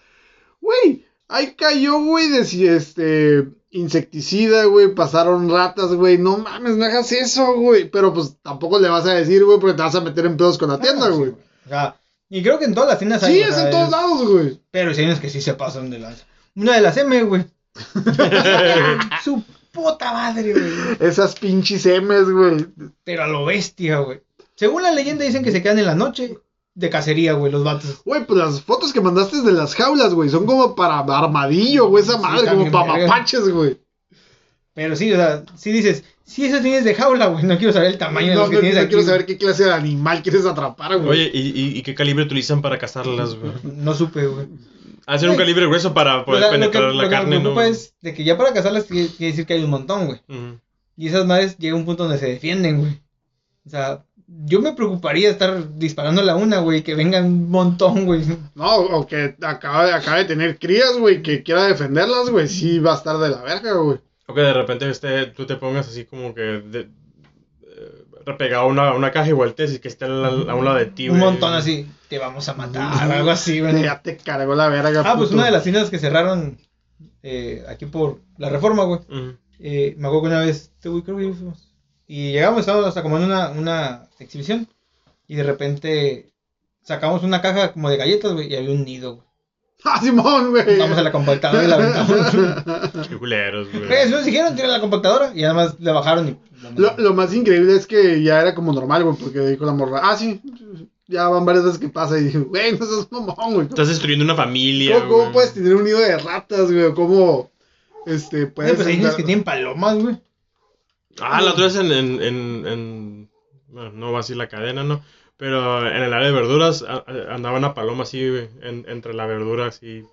güey, ahí cayó, güey, de si, este, insecticida, güey, pasaron ratas, güey, no mames, no hagas eso, güey, pero pues tampoco le vas a decir, güey, porque te vas a meter en pedos con la tienda, Ah, sí, güey. O sea, y creo que en todas las tiendas hay. Sí, es en todos es- lados, güey. Pero si hay que sí se pasan de lanza. Una de las M, güey. Su puta madre, güey. Esas pinches M's, güey. Pero a lo bestia, güey. Según la leyenda dicen que se quedan en la noche de cacería, güey, los vatos. Güey, pues las fotos que mandaste de las jaulas, güey, son como para armadillo, güey, esa Sí, madre, como para mapaches, güey. Pero sí, o sea, si dices, si eso tienes de jaula, güey, no quiero saber el tamaño de No, los que no, tienes no aquí. quiero saber qué clase de animal quieres atrapar, güey. Oye, ¿y, y, y qué calibre utilizan para cazarlas, güey? No supe, güey. Hacer un calibre grueso para O poder sea, lo que, penetrar lo la que me carne, ¿no? preocupa es de que ya para cazarlas quiere, quiere decir que hay un montón, güey. Y esas madres llega un punto donde se defienden, güey. O sea, yo me preocuparía estar disparándole a una, güey, que vengan un montón, güey. No, o que acaba de, acaba de tener crías, güey, que quiera defenderlas, güey, sí va a estar de la verga, güey. O que de repente este, tú te pongas así como que de- eh, repegado a una, a una caja y voltees y que esté al- al- a un lado de ti, Un güey. montón así, te vamos a matar, algo así, güey. Ya te cargó la verga, Ah, pues una de las tiendas que cerraron eh, aquí por la reforma, güey. Eh, me acuerdo que una vez, este güey, creo que fuimos. Y llegamos, estábamos hasta como en una, una exhibición. Y de repente sacamos una caja como de galletas, güey, y había un nido, güey. Ah, Simón, güey. Vamos a la compactadora y la aventamos. Qué culeros, güey. Güey, eso nos dijeron, tira la compactadora. Y además le bajaron y. Lo, lo más increíble es que ya era como normal, güey, porque dijo la morra, ah, sí, ya van varias veces que pasa. Y dije, güey, no seas mamón, güey. Estás destruyendo una familia, ¿Cómo, cómo güey. puedes tener un nido de ratas, güey? ¿O ¿Cómo, este, puedes... pues hay niños que tienen palomas, güey. Ah, la otra vez en, en, en, en- bueno, no va así la cadena, ¿no? Pero en el área de verduras a- a- andaba una paloma así, güey, en- entre la verdura, así.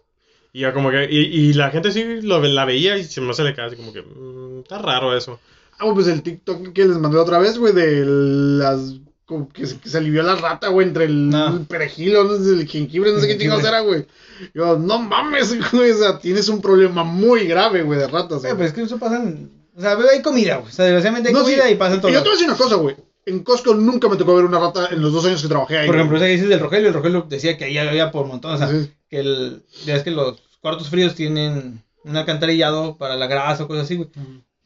Y ya como que, y, y la gente sí lo, la veía y se me hace le cae así como que, mm, está raro eso. Ah, güey, pues el TikTok que les mandé otra vez, güey, de las... como que, se- que se alivió la rata, güey, entre el, No. el perejil o no sé, el jengibre, no sé qué chingados era, güey. Yo, no mames, güey, o sea, tienes un problema muy grave, güey, de ratas, Güey, güey. pues es que eso pasa en... O sea, hay comida, güey. O sea, desgraciadamente hay No, comida sí. y pasa en todo. Y yo te voy a decir una cosa, güey. En Costco nunca me tocó ver una rata en los dos años que trabajé ahí. Por ejemplo, ese dices del Rogelio, el Rogelio decía que ahí había por montón. O sea, Sí. que el... Ya es que los cuartos fríos tienen un alcantarillado para la grasa o cosas así, güey.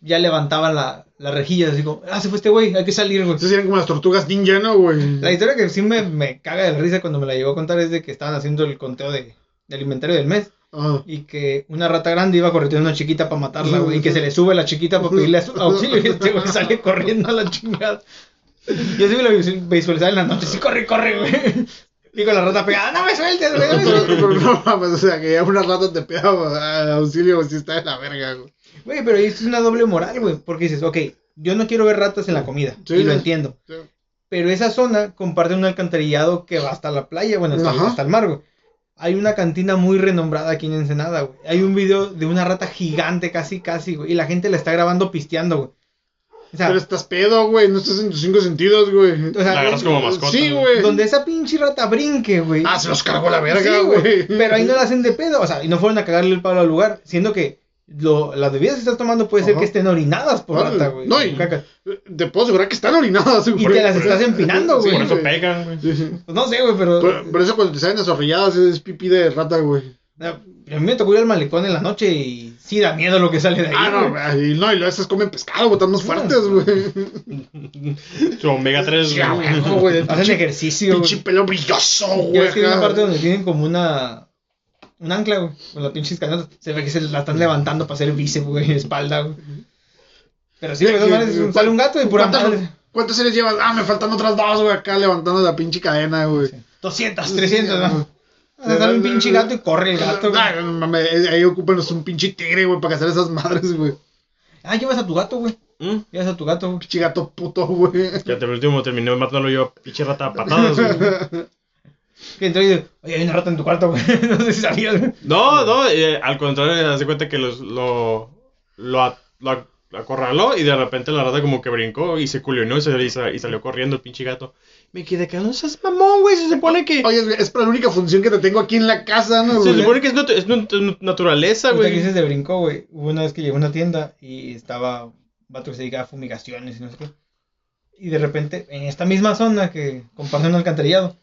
Ya levantaban la, la rejilla, así como, ah, se fue este güey, hay que salir, güey. Esas eran como las tortugas ninja, ¿no, güey? La historia que sí me, me caga de risa cuando me la llegó a contar es de que estaban haciendo el conteo de, del inventario del mes Ah. y que una rata grande iba corriendo a una chiquita para matarla, güey, y que se le sube la chiquita para pedirle au- auxilio y este güey sale corriendo a la chingada. Yo sí me lo visu- visualizaba en la noche, sí, corre, corre, güey. Y con la rata pegada, no me sueltes, güey. no me sueltes". pero no mames, o sea, que ya una rata te pida ah, auxilio, si está de la verga, güey. Güey, pero ahí es una doble moral, güey, porque dices, ok, yo no quiero ver ratas en la comida, Sí, y lo sí. entiendo. Sí. Pero esa zona comparte un alcantarillado que va hasta la playa, bueno, hasta, hasta el mar, güey. Hay una cantina muy renombrada aquí en Ensenada, güey. Hay un video de una rata gigante, casi, casi, güey. Y la gente la está grabando pisteando, güey. O sea, Pero estás pedo, güey, no estás en tus cinco sentidos, güey. o sea, La agarras como mascota. Sí, güey. donde esa pinche rata brinque, güey. Ah, se los cargó la Sí, verga, güey. Pero ahí no la hacen de pedo, o sea, y no fueron a cagarle el palo al lugar, siendo que lo, las bebidas que estás tomando puede ser que estén orinadas por rata, güey. no, y- caca. Te puedo asegurar que están orinadas, güey. Y te las estás empinando, güey. Por eso pegan, güey. Sí, sí. Pues no sé, güey, pero... Por, por eso cuando te salen desorrilladas es pipí de rata, güey. A mí me tocó ir al malecón en la noche y sí da miedo lo que sale de ahí. Ah, no, güey. y no, y luego esas comen pescado, más fuertes, güey. Su omega 3, Sí, a güey. Hacen Pinche, ejercicio, pinche pelo brilloso, güey. ves que hay una parte donde tienen como una. Un ancla, güey. Con las pinches cañonas. Se ve que se la están levantando para hacer bíceps, güey, espalda, güey. Pero sí, güey, de todas maneras, ¿Cuántas- sale un gato y pura ¿Cuántas, madre. ¿Cuántas series llevas? Ah, me faltan otras dos, güey, acá levantando la pinche cadena, güey. 200, 300, ¿no? Sea, sale un pinche gato y corre el gato, güey. Ah, no mames, ahí ocúpanos un pinche tigre, güey, para cazar esas madres, güey. Ah, llevas a tu gato, güey. ¿Mm? Llevas a tu gato, güey. Pinche gato puto, güey. Ya te último terminé matándolo yo a pinche rata a patadas, güey. Que entró y dice, oye, hay una rata en tu cuarto, güey. No sé si sabías, güey. No, no, eh, al contrario, haz de cuenta que los, lo, lo, lo acorraló y de repente la rata como que brincó y se culionó y, se- y salió corriendo el pinche gato. Me quedé que no seas mamón, güey. Se supone que. Oye, es para la única función que te tengo aquí en la casa, ¿no, Se supone que es, natu- es nat- naturaleza, que güey. dices de brincó, güey. Hubo una vez que llegó a una tienda y estaba un vato que se dedicaba a fumigaciones y no sé qué. Y de repente, en esta misma zona que comparten un alcantarillado.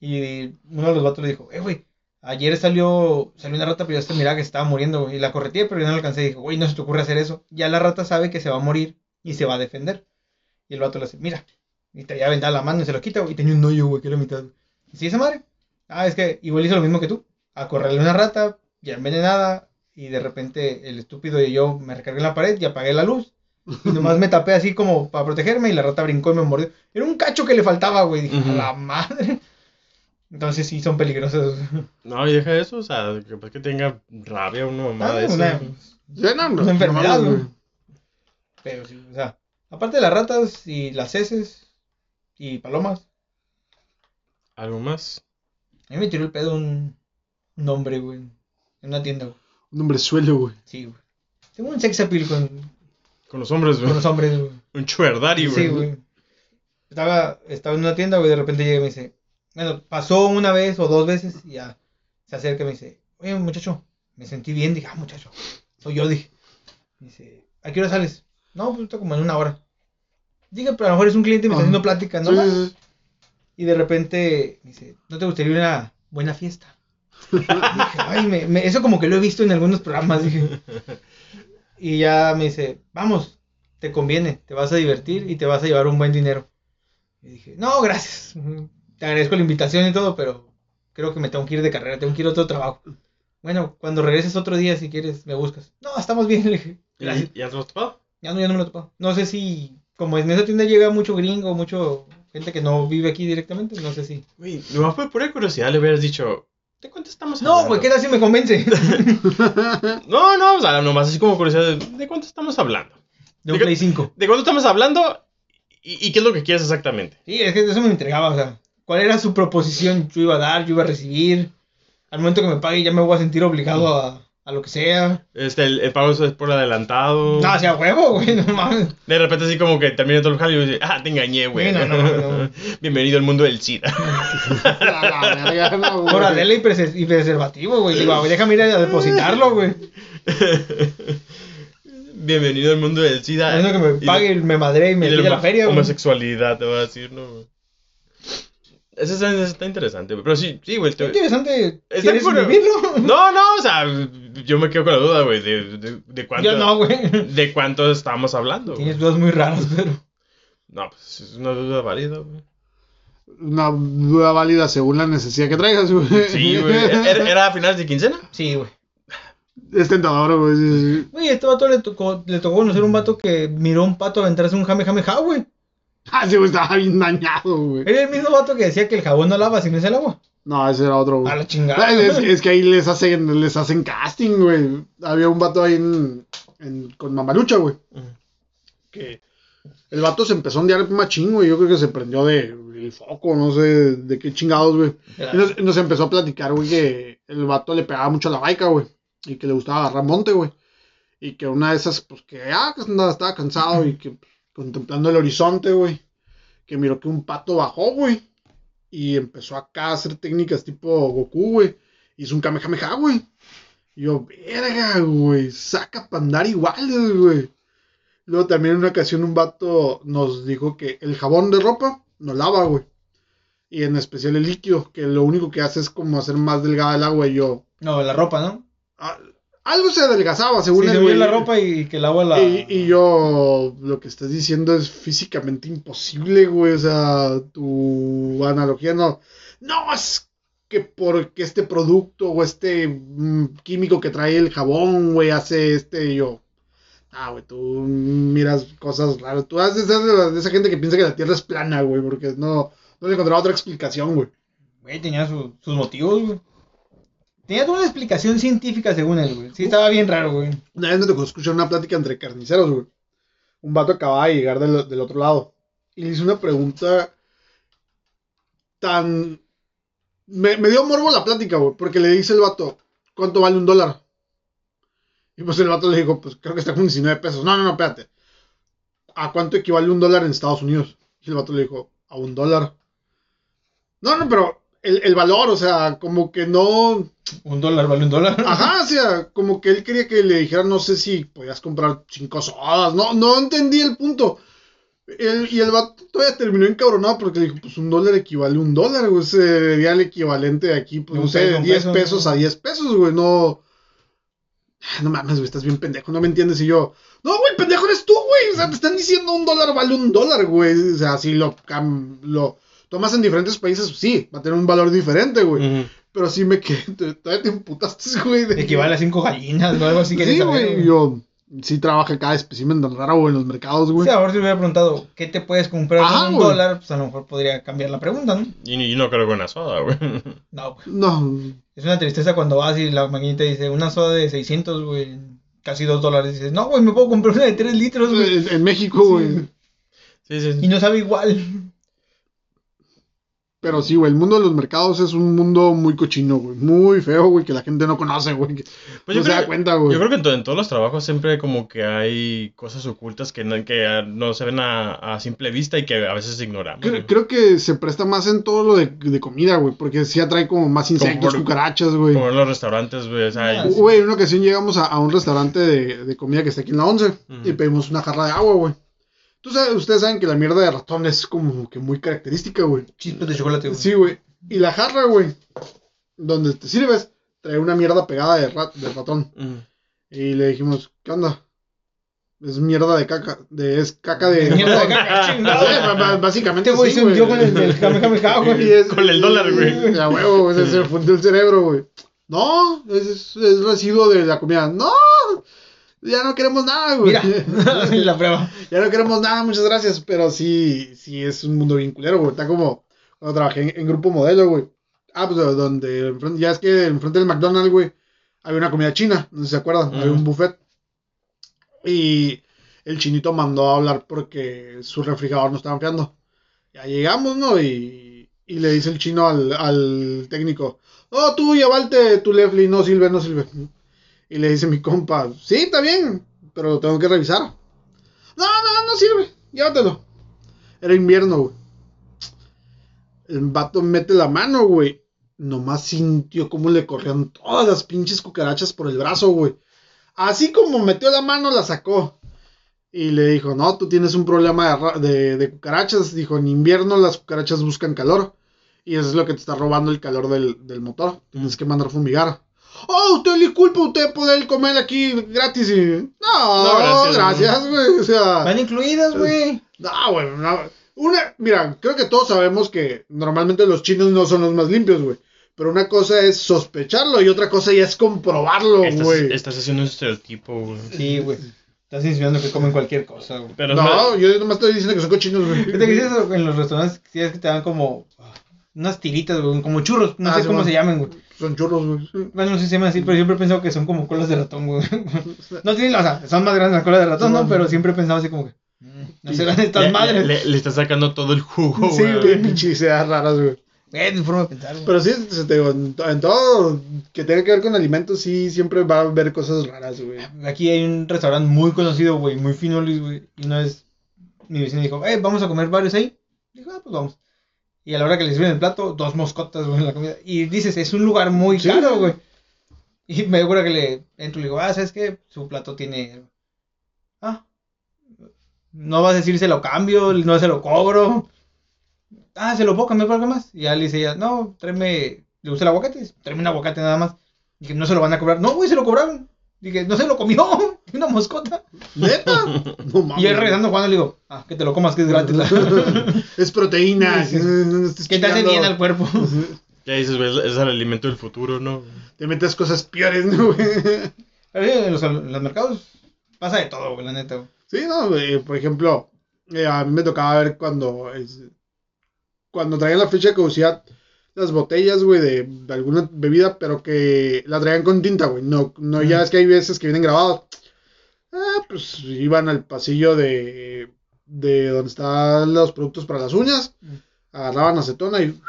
Y uno de los vatos le dijo, eh, güey, ayer salió, salió una rata, pero yo hasta miraba que estaba muriendo, güey. Y la correteé, pero yo no la alcancé. Y dijo, güey, no se te ocurre hacer eso. Ya la rata sabe que se va a morir y se va a defender. Y el vato le dice, mira. Y traía vendada la mano y se lo quita, güey. Y tenía un hoyo, güey, que era mitad. Y sí, esa madre. Ah, es que igual hizo lo mismo que tú. Acorralé una rata, ya envenenada. Y de repente el estúpido y yo me recargué en la pared y apagué la luz. Y nomás me tapé así como para protegerme y la rata brincó y me mordió. Era un cacho que le faltaba, güey. Dije, a la madre. Entonces sí son peligrosos. No, y deja eso, o sea, que, pues, que tenga rabia una mamada Ah, de eso. una- Sí, no, no, Una enfermedad, güey. Pero sí, o sea, aparte de las ratas y las heces y palomas, ¿Algo más? a mí me tiró el pedo un, un hombre, güey, en una tienda, güey. Un hombre suelo, güey. Sí, güey. Tengo un sex appeal con, Con los hombres, con güey. los hombres, güey. Un chuerdari, güey. Sí, güey. Estaba, estaba en una tienda, güey, de repente llega y me dice, bueno, pasó una vez o dos veces y ya se acerca y me dice, oye, muchacho, me sentí bien, dije, ah, muchacho, soy yo, dije. Me dice, ¿a qué hora sales? No, pues está como en una hora. Dije, pero a lo mejor es un cliente y me está haciendo plática, ¿no? Sí, sí, sí. Y de repente me dice, ¿no te gustaría una buena fiesta? dije, ay, me, me- eso como que lo he visto en algunos programas, dije. Y ya me dice, vamos, te conviene, te vas a divertir y te vas a llevar un buen dinero. Y dije, no, gracias. Te agradezco la invitación y todo, pero creo que me tengo que ir de carrera, tengo que ir a otro trabajo. Bueno, cuando regreses otro día, si quieres, me buscas. No, estamos bien, le dije. Gracias. ¿Y ya te lo topado? Ya no, ya no me lo he topado. No sé si, como en esa tienda llega mucho gringo, mucho gente que no vive aquí directamente, no sé si. Güey, nomás por pura curiosidad le hubieras dicho, ¿de cuánto estamos No, hablando? güey, ¿qué tal si me convence? No, no, o sea, nomás así como curiosidad, de, ¿de cuánto estamos hablando? De un Play 5. ¿De cuánto estamos hablando? ¿Y, y qué es lo que quieres exactamente? Sí, es que eso me entregaba, o sea, ¿cuál era su proposición? Yo iba a dar, yo iba a recibir. Al momento que me pague ya me voy a sentir obligado a, a lo que sea. Este, el, el pago es por adelantado. No, o sea, huevo, güey, no mames. De repente así como que termina todo el jale y dice, ah, te engañé, güey. No, no, no. Bienvenido al mundo del SIDA. La no, güey. Por adela y, y preservativo, güey. Digo, güey, déjame ir a depositarlo, güey. Bienvenido al mundo del SIDA. Es lo que me pague, y me madre y me pide la feria, güey. Homosexualidad, te voy a decir, ¿no? güey? Eso está, eso está interesante, güey. Pero sí, sí, güey. Qué te- interesante. Está ¿Quieres vivirlo? No, no, o sea, yo me quedo con la duda, güey, de, de, de cuánto, Yo no, güey. de cuánto estamos hablando. Tienes dudas muy raras, pero. No, pues es una duda válida, güey. Una duda válida según la necesidad que traigas, güey. Sí, güey. ¿Era, era a finales de quincena? Sí, güey. Es tentador, güey. sí, sí. Güey, a este vato le tocó, le tocó conocer un vato que miró a un pato aventarse un jame jame ja, güey. Ah, sí, güey, estaba bien dañado, güey. Era el mismo vato que decía que el jabón no lava si no es el agua. No, ese era otro, güey. A la chingada. Es, es que ahí les hacen, les hacen casting, güey. Había un vato ahí en, en- con Mamalucha, güey. Que el vato se empezó a ondear machín, güey. Yo creo que se prendió de el foco, no sé de qué chingados, güey. Y nos, empezó a platicar, güey, que el vato le pegaba mucho a la baica, güey. Y que le gustaba agarrar monte, güey. Y que una de esas, pues que ah, que estaba cansado y que pues, contemplando el horizonte, güey. Que miró que un pato bajó, güey. Y empezó acá a hacer técnicas tipo Goku, güey. Hizo un Kamehameha, güey. Y yo, verga, güey. Saca para andar iguales, güey. Luego también en una ocasión un vato nos dijo que el jabón de ropa no lava, güey. Y en especial el líquido, que lo único que hace es como hacer más delgada el agua. Y yo, No, la ropa, ¿no? ah, algo se adelgazaba, según Sí, él, se la ropa y que el agua la. Y, y yo, lo que estás diciendo es físicamente imposible, güey. O sea, tu analogía no. No, es que porque este producto o este mm, químico que trae el jabón, güey, hace este. y yo, ah, güey, tú miras cosas raras. Tú haces de, esa- de esa gente que piensa que la tierra es plana, güey, porque no, no le encontraba otra explicación, güey. Güey, tenía su- sus motivos, güey. Tenía toda una explicación científica según él, güey. Sí, estaba bien raro, güey. Una vez me tocó escuchar una plática entre carniceros, güey. Un vato acababa de llegar del, otro lado. Y le hice una pregunta tan... Me, me dio morbo la plática, güey. Porque le dice el vato, ¿cuánto vale un dólar? Y pues el vato le dijo, pues creo que está con 19 pesos. No, no, no, espérate. ¿A cuánto equivale un dólar en Estados Unidos? Y el vato le dijo, a un dólar. No, no, pero el, el valor, o sea, como que no. Un dólar vale un dólar. Ajá, o sea, como que él quería que le dijera, no sé si podías comprar cinco sodas. No, no entendí el punto. El- y el vato todavía terminó encabronado porque dijo, pues un dólar equivale a un dólar, güey. Sería el equivalente de aquí, pues no sé, de un 10 peso, pesos ¿no? a 10 pesos, güey. No. Ah, No mames, güey, estás bien pendejo, no me entiendes. Y yo, no, güey, pendejo eres tú, güey. O sea, te están diciendo un dólar vale un dólar, güey. O sea, si lo, lo tomas en diferentes países, sí, va a tener un valor diferente, güey. Pero sí me quedé, te- todavía te emputaste, güey. de Equivale a cinco gallinas o algo así que Sí, güey, yo sí trabajé cada espécimen tan raro, güey, en los mercados, güey. Sí, ahora si hubiera preguntado, ¿qué te puedes comprar Ajá, con un güey. dólar? Pues a lo mejor podría cambiar la pregunta, ¿no? Y, y no creo que una soda, güey. No, güey. No, Es una tristeza cuando vas y la maquinita dice, una soda de 600, güey, casi 2 dólares. Dices, no, güey, me puedo comprar una de 3 litros, güey. en, en México, güey. Sí, sí. Y no sabe igual. Pero sí, güey, el mundo de los mercados es un mundo muy cochino, güey. Muy feo, güey, que la gente no conoce, güey. Pues no yo se creo- da cuenta, güey. Yo creo que en, en todos los trabajos siempre como que hay cosas ocultas que no, que no se ven a, a simple vista y que a veces ignoramos. Creo, creo que se presta más en todo lo de, de comida, güey, porque sí atrae como más insectos, por- cucarachas, güey. Como en los restaurantes, güey. O sea, Ah. Güey, en una ocasión llegamos a, a un restaurante de, de comida que está aquí en la 11 Ujú. y pedimos una jarra de agua, güey. Tú sabes, ustedes saben que la mierda de ratón es como que muy característica, güey. Chispas de chocolate, güey. Sí, güey. Y la jarra, güey, donde te sirves, trae una mierda pegada de, rat- de ratón. Ujú. Y le dijimos, ¿qué onda? Es mierda de caca, de, es caca de... Mierda de caca, Sí, chingado. ba- ba- básicamente güey sí, con el Y güey. es- Con el dólar, güey. Ya, huevo, güey, se, se fundió el cerebro, güey. No, es, es residuo de la comida. No, ya no queremos nada, güey. Mira, la prueba. Ya no queremos nada, muchas gracias. Pero sí, sí es un mundo bien culero, güey. Está como cuando trabajé en, en grupo modelo, güey. Ah, pues donde, enfrente- ya es que enfrente del McDonald's, güey, había una comida china, no sé si se acuerdan, había un buffet. Y el chinito mandó a hablar porque su refrigerador no estaba enfriando. Ya llegamos, ¿no? Y, y le dice el chino al, al técnico, oh, tú llevalte tu Lefli, no sirve, no sirve. Y le dice mi compa, sí, está bien, pero lo tengo que revisar. No, no, no sirve, llévatelo. Era invierno, güey. El vato mete la mano, güey. Nomás sintió cómo le corrían todas las pinches cucarachas por el brazo, güey. Así como metió la mano, la sacó. Y le dijo, no, tú tienes un problema de, de cucarachas. Dijo, en invierno las cucarachas buscan calor. Y eso es lo que te está robando el calor del, del motor. Tienes que mandar fumigar. Oh, usted disculpe, usted puede comer aquí gratis y... No, No, gracias, güey. O sea... Van incluidas, güey. No, güey, no. Una, mira, creo que todos sabemos que normalmente los chinos no son los más limpios, güey. Pero una cosa es sospecharlo y otra cosa ya es comprobarlo, Estás, güey. estás haciendo un estereotipo, güey. Sí, güey. Estás insinuando que comen cualquier cosa, güey. Pero No, yo nomás estoy diciendo que son cochinos, güey. dices eso, en los restaurantes, que te dan como unas tiritas, güey, como churros. No Ah, sé sí, cómo se llaman, güey. Son churros, güey. sí. Bueno, no sé si se llaman así, pero siempre he pensado que son como colas de ratón, güey. No tienen, o sea, son más grandes las colas de ratón, Sí, ¿no? Pero siempre he pensado así como que. mm, No serán estas le, madres. Le, le está sacando todo el jugo, Sí, güey. güey. Pinches ideas raras, güey. Eh, mi forma de pensar, güey. Pero sí, se te digo, en, to- en todo que tenga que ver con alimentos, sí, siempre va a haber cosas raras, güey. Aquí hay un restaurante muy conocido, güey, muy fino, Luis, güey. Y una vez mi vecino dijo, eh, vamos a comer varios ahí. Dijo, ah, pues vamos. Y a la hora que le sirven el plato, dos moscotas, güey, en la comida. Y dices, es un lugar muy Sí. caro, güey. Y me acuerdo que le entro y le digo, ah, ¿sabes qué? Su plato tiene. Ah. No vas a decir se lo cambio, no se lo cobro. Ah, se lo puedo cambiar por algo más. Y ya le dice ella, no, tráeme. ¿Le gusta el aguacate? Tráeme un aguacate nada más. Dije, no se lo van a cobrar. No, güey, se lo cobraron. Dije, no se lo comió. Una moscota. ¿Neta? No mames. Y él regresando jugando le digo, ah, que te lo comas, que es gratis. es proteína. Sí, sí. que te hace bien al cuerpo. Ya dices, güey, es el alimento del futuro, ¿no? Te metes cosas peores, ¿no, güey? En los, en los mercados pasa de todo, güey, la neta. güey. Sí, no, güey, por ejemplo, eh, a mí me tocaba ver cuando es- cuando traían la fecha de caducidad las botellas, güey, de, de alguna bebida, pero que la traían con tinta, güey. No, no, ya es que hay veces que vienen grabados. Ah, pues iban al pasillo de, de donde están los productos para las uñas, agarraban acetona y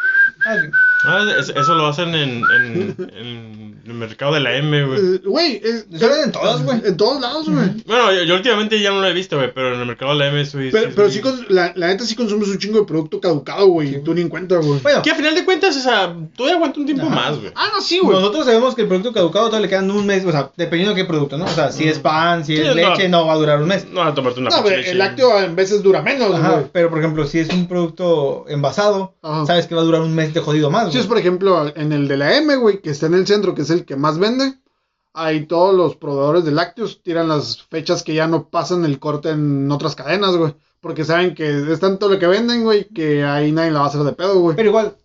Ah, sí. Ah, es- eso lo hacen en, en, en el mercado de la M, güey. Eh, Güey, ven en todas, güey. En todos lados, güey. Bueno, yo, yo últimamente ya no lo he visto, güey, pero en el mercado de la M sí. Pero, sí, pero sí. sí, la, la neta sí consumes un chingo de producto caducado, güey. y tú ni en cuenta, güey. Bueno, Que a final de cuentas, o sea, todavía aguanta un tiempo Ajá. más, güey. Ah, no, sí, güey. nosotros sabemos que el producto caducado todavía le quedan un mes, o sea, dependiendo de qué producto, ¿no? O sea, si es pan, si Sí, es no. leche, no va a durar un mes. No a tomarte una No, pero el lácteo en veces dura menos, güey. pero por ejemplo, si es un producto envasado, Ajá. sabes que va a durar un mes de jodido más, Si güey. es, por ejemplo, en el de la M, güey, que está en el centro, que es el que más vende, ahí todos los proveedores de lácteos tiran las fechas que ya no pasan el corte en otras cadenas, güey. Porque saben que es tanto lo que venden, güey, que ahí nadie la va a hacer de pedo, güey. Pero igual,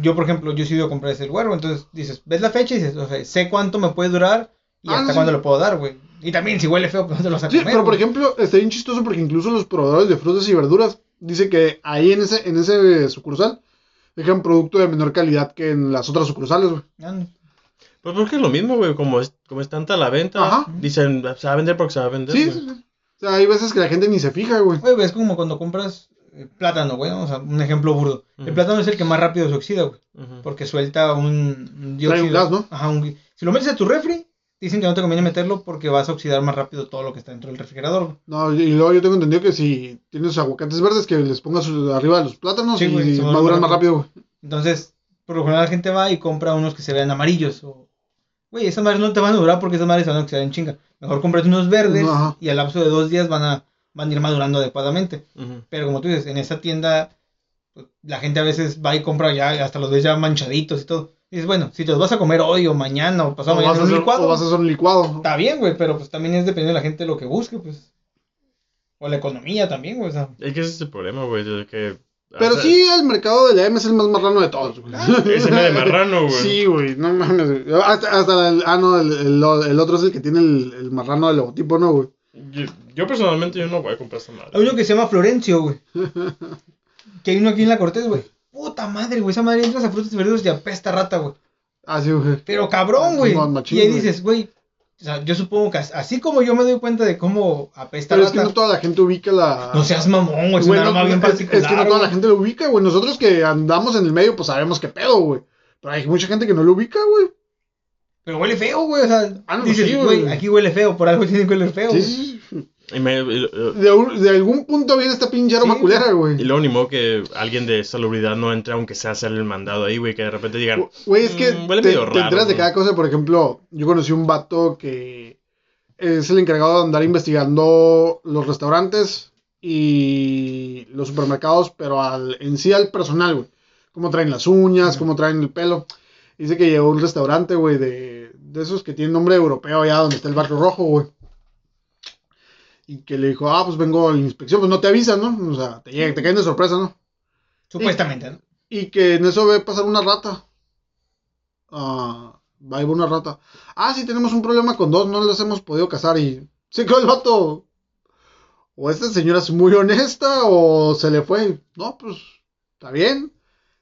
yo por ejemplo, yo he ido a comprar ese huevo, entonces dices, ves la fecha y dices, o sea, sé cuánto me puede durar y Ah, hasta sí. cuándo lo puedo dar, güey. Y también si huele feo, pues no te lo a Sí, comer. pero por güey. ejemplo, está bien chistoso porque incluso los proveedores de frutas y verduras dice que ahí en ese, en ese sucursal dejan producto de menor calidad que en las otras sucursales, güey. Pues porque es lo mismo, güey. Como es, como es tanta la venta, Ajá. dicen, se va a vender porque se va a vender. Sí, sí, sí. O sea, hay veces que la gente ni se fija, güey. Güey, es como cuando compras eh, plátano, güey, o sea, un ejemplo burdo. El plátano es el que más rápido se oxida, güey, porque suelta un, un Trae un gas, ¿no? Ajá, un- si lo metes a tu refri, dicen que no te conviene meterlo porque vas a oxidar más rápido todo lo que está dentro del refrigerador. No, y luego yo tengo entendido que si tienes aguacates verdes, que les pongas arriba de los plátanos Sí, y se maduran más rápido, güey. Entonces, por lo general la gente va y compra unos que se vean amarillos. O... Güey, esas madres no te van a durar porque esas madres se van a oxidar en chinga. Mejor cómprate unos verdes Ajá. y al lapso de dos días van a, van a ir madurando adecuadamente. Pero como tú dices, en esa tienda pues, la gente a veces va y compra ya, hasta los ves ya manchaditos y todo. Y dices, bueno, si te los vas a comer hoy o mañana o pasado O mañana vas, a en un hacer, licuado, o vas a hacer un licuado. está bien, güey, pero pues también es dependiendo de la gente lo que busque, pues. O la economía también, güey, o sea. Es que ese es el problema, güey. de que. Pero o sea, sí, el mercado de la M es el más marrano de todos, güey. Ese me de marrano, güey. Sí, güey, no mames. güey. Hasta, hasta el, ah, no, el, el- el otro es el que tiene el, el marrano del logotipo, ¿no, güey? Yo, yo personalmente yo no voy a comprar esa madre. Hay uno que se llama Florencio, güey. que hay uno aquí en la Cortés, güey. Puta madre, güey, esa madre entras a frutas y verduras y apesta rata, güey. Ah, sí, güey. Pero cabrón, güey. Y ahí dices, güey, o sea, yo supongo que as- así como yo me doy cuenta de cómo apesta Pero es que no toda la gente ubica la... no seas mamón, güey, es Güey, un no, arma bien es- particular. Es que no toda la gente lo ubica, güey. Nosotros que andamos en el medio, pues sabemos qué pedo, güey. Pero hay mucha gente que no lo ubica, güey. Pero huele feo, güey, o sea, Ah, no, dices, sí, güey, güey. aquí huele feo, por algo tiene que oler feo. Sí, güey. sí, sí. Y, me- y- y- De, un- de algún punto viene esta pinche aroma Sí, culera, y güey. luego ni modo que alguien de salubridad no entre aunque sea hacer el mandado ahí, güey. Que de repente digan, Güey, es que Mm, huele te, medio te raro, enteras de cada cosa. Por ejemplo, yo conocí un vato que es el encargado de andar investigando los restaurantes y los supermercados, pero al, en sí al personal, güey. Cómo traen las uñas, cómo traen el pelo. Dice que llegó a un restaurante, güey, de, de esos que tienen nombre europeo allá donde está el barrio rojo, güey. Y que le dijo, ah, pues vengo a la inspección, pues no te avisan, ¿no? O sea, te, llega- te caen de sorpresa, ¿no? Supuestamente, ¿no? Y que en eso ve pasar una rata. Ah, va ahí va una rata. Ah, sí, tenemos un problema con dos, no las hemos podido cazar. Y se quedó el vato. O esta señora es muy honesta o se le fue. No, pues está bien.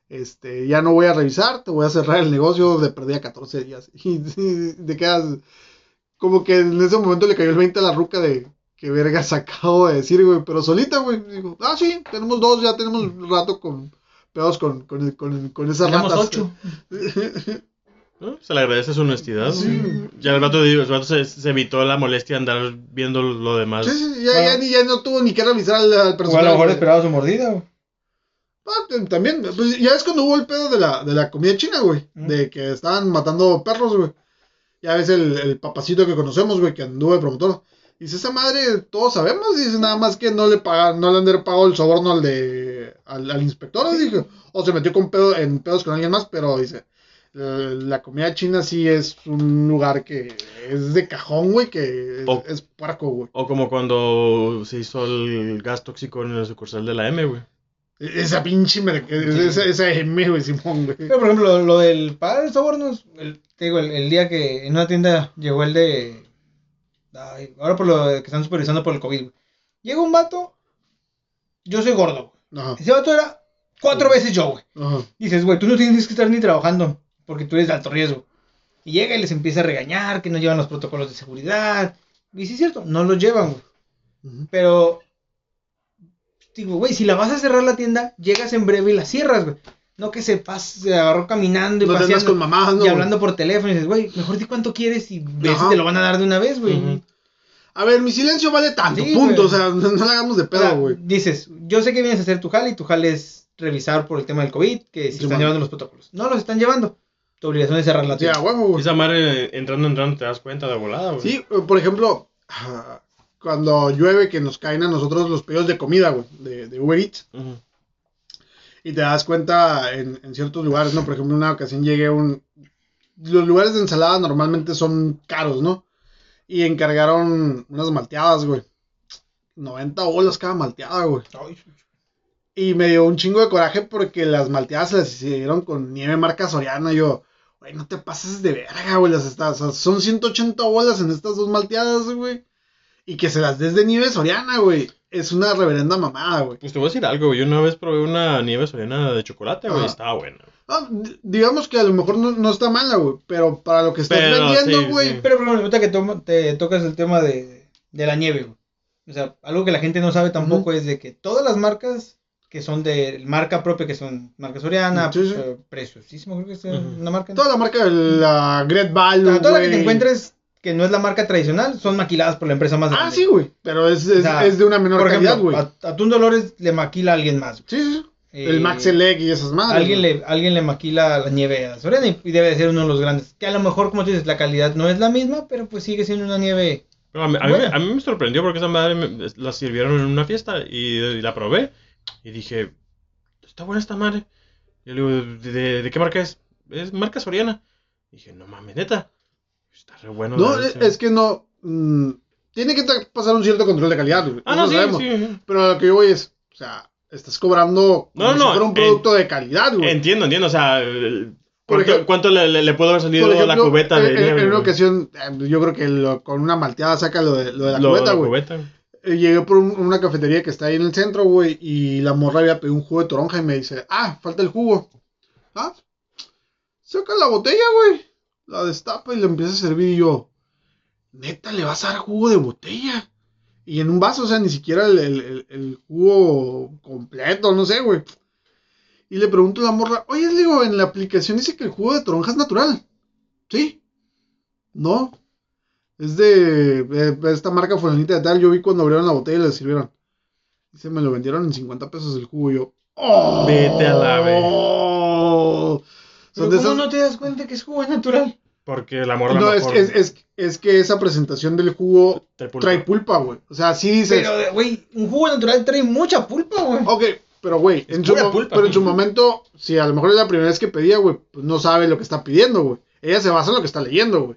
Este, ya no voy a revisar, te voy a cerrar el negocio de perdida 14 días. Y, y te quedas. Como que en ese momento le cayó el 20 a la ruca de que vergas acabo de decir, güey. Pero solita, güey. Digo, ah, sí, tenemos dos, ya tenemos un rato con pedos con, con, con, con esas Tenemos ratas. ocho. ¿no? Se le agradece su honestidad. Sí. Ya el rato, digo, el rato se, se evitó la molestia de andar viendo lo demás. Sí, sí, ya, Bueno. ya, ni- ya no tuvo ni que revisar al, al O a lo mejor esperaba su mordida, güey. Ah, también, pues ya es cuando hubo el pedo de la, de la comida china, güey. Mm. De que estaban matando perros, güey. Ya ves el, el papacito que conocemos, güey, que anduvo de promotor. Dice, esa madre, todos sabemos, dice, nada más que no le pagan, no le han pagado el soborno al de, al, al inspector, dije, o se metió con pedo, en pedos con alguien más, pero dice, la comida china sí es un lugar que es de cajón, güey, que es, O- es puerco, güey. O como cuando se hizo el gas tóxico en el sucursal de la M, güey. Esa pinche, esa, esa M, güey, Simón, güey. Pero, por ejemplo, lo, lo del pagar el soborno, el, te digo, el, el día que en una tienda llegó el de. Ay, ahora por lo que están supervisando por el COVID, güey. Llega un vato, yo soy gordo, güey. Ese vato era cuatro veces yo, güey. ajá. Dices, güey, tú no tienes que estar ni trabajando porque tú eres de alto riesgo. Y llega y les empieza a regañar que no llevan los protocolos de seguridad. Y sí es cierto, no los llevan, güey. Pero, digo, güey, si la vas a cerrar la tienda, llegas en breve y la cierras, güey. No que se pase, se agarró caminando y No paseando con mamás, ¿no? y güey? hablando por teléfono y dices, güey, mejor di cuánto quieres y ves Ajá. te lo van a dar de una vez, güey. A ver, mi silencio vale tanto, Sí, punto. güey. O sea, no, no la hagamos de O sea, pedo, güey. dices, yo sé que vienes a hacer tu jale y tu jale es revisar por el tema del COVID, que si Sí, están man. llevando los protocolos. No los están llevando. Tu obligación es cerrar la tienda. huevo, güey. Esa madre entrando, entrando, te das cuenta de volada, güey. Sí, por ejemplo, cuando llueve que nos caen a nosotros los pedidos de comida, güey, de, de Uber Eats, y te das cuenta en, en ciertos lugares, ¿no? Por ejemplo, en una ocasión llegué a un... Los lugares de ensalada normalmente son caros, ¿no? Y encargaron unas malteadas, güey. 90 bolas cada malteada, güey. Ay, Y me dio un chingo de coraje porque las malteadas se las hicieron con nieve marca Soriana. Y yo, güey, no te pases de verga, güey. Las estas, o sea, son 180 bolas en estas dos malteadas, güey. Y que se las des de nieve Soriana, güey. Es una reverenda mamada, güey. Pues te voy a decir algo, güey. Yo una vez probé una nieve soriana de chocolate, güey. Estaba buena. Ah, digamos que a lo mejor no, no está mala, güey. Pero para lo que estás Pero, vendiendo, sí, güey. sí. Pero, pero ahorita que to- te tocas el tema de, de la nieve, güey. O sea, algo que la gente no sabe tampoco es de que todas las marcas que son de marca propia, que son marca Soriana, Sí, sí. eh, preciosísimo, creo que es eh, Ujú. una marca. Toda la marca de la Great O Value, sea, toda la que te güey. encuentres que no es la marca tradicional, son maquiladas por la empresa más Ah, grande. sí, güey. Pero es, es, O sea, es de una menor Por calidad, güey. a Atún Dolores le maquila a alguien más. Sí, sí. sí. Eh, El Max Elec y esas madres. Alguien le, alguien le maquila la nieve a Soriana y, y debe de ser uno de los grandes. Que a lo mejor, como tú dices, la calidad no es la misma, pero pues sigue siendo una nieve. Pero a mí, a mí a mí me sorprendió porque esa madre me- la sirvieron en una fiesta y, y la probé. Y dije, está buena esta madre. Y le digo, ¿de, de- de qué marca es? Es marca Soriana. Y dije, no mames, neta. Está re bueno. No, es, leche". es que no. mm, tiene que pasar un cierto control de calidad, güey. Ah, no, sí, sabemos. sí. Pero lo que yo voy es. O sea, estás cobrando. Como No, si no, fuera un en- producto de calidad, güey. Entiendo, entiendo. O sea, ¿cuánto, ejemplo- cuánto le, le- le pudo haber salido a la ejemplo, cubeta de en, en- nieve, en una ocasión, eh, yo creo que lo- con una malteada saca lo de, lo de la Lo- cubeta, güey. Llegué por un- una cafetería que está ahí en el centro, güey, y la morra había pedido un jugo de toronja y me dice, ah, falta el jugo. Ah, saca la botella, güey. La destapa y le empieza a servir y yo, neta, le vas a dar jugo de botella. Y en un vaso, o sea, ni siquiera el, el- el- el jugo completo, no sé, güey. Y le pregunto a la morra, oye, le digo, en la aplicación dice que el jugo de toronja es natural. ¿Sí? No. Es de, de esta marca fulanita de tal. Yo vi cuando abrieron la botella y le sirvieron. Dice, me lo vendieron en 50 pesos el jugo. Y yo, ¡Oh! Vete a la ve. Son Pero de ¿Cómo esas- no te das cuenta que es jugo natural? Porque la morra No, la es, es, es, es que esa presentación del jugo trae pulpa, güey. O sea, sí dices. Pero, güey, un jugo natural trae mucha pulpa, güey. Ok, pero güey, en, su pulpa. pero en su momento, si a lo mejor es la primera vez que pedía, güey, pues no sabe lo que está pidiendo, güey. Ella se basa en lo que está leyendo, güey.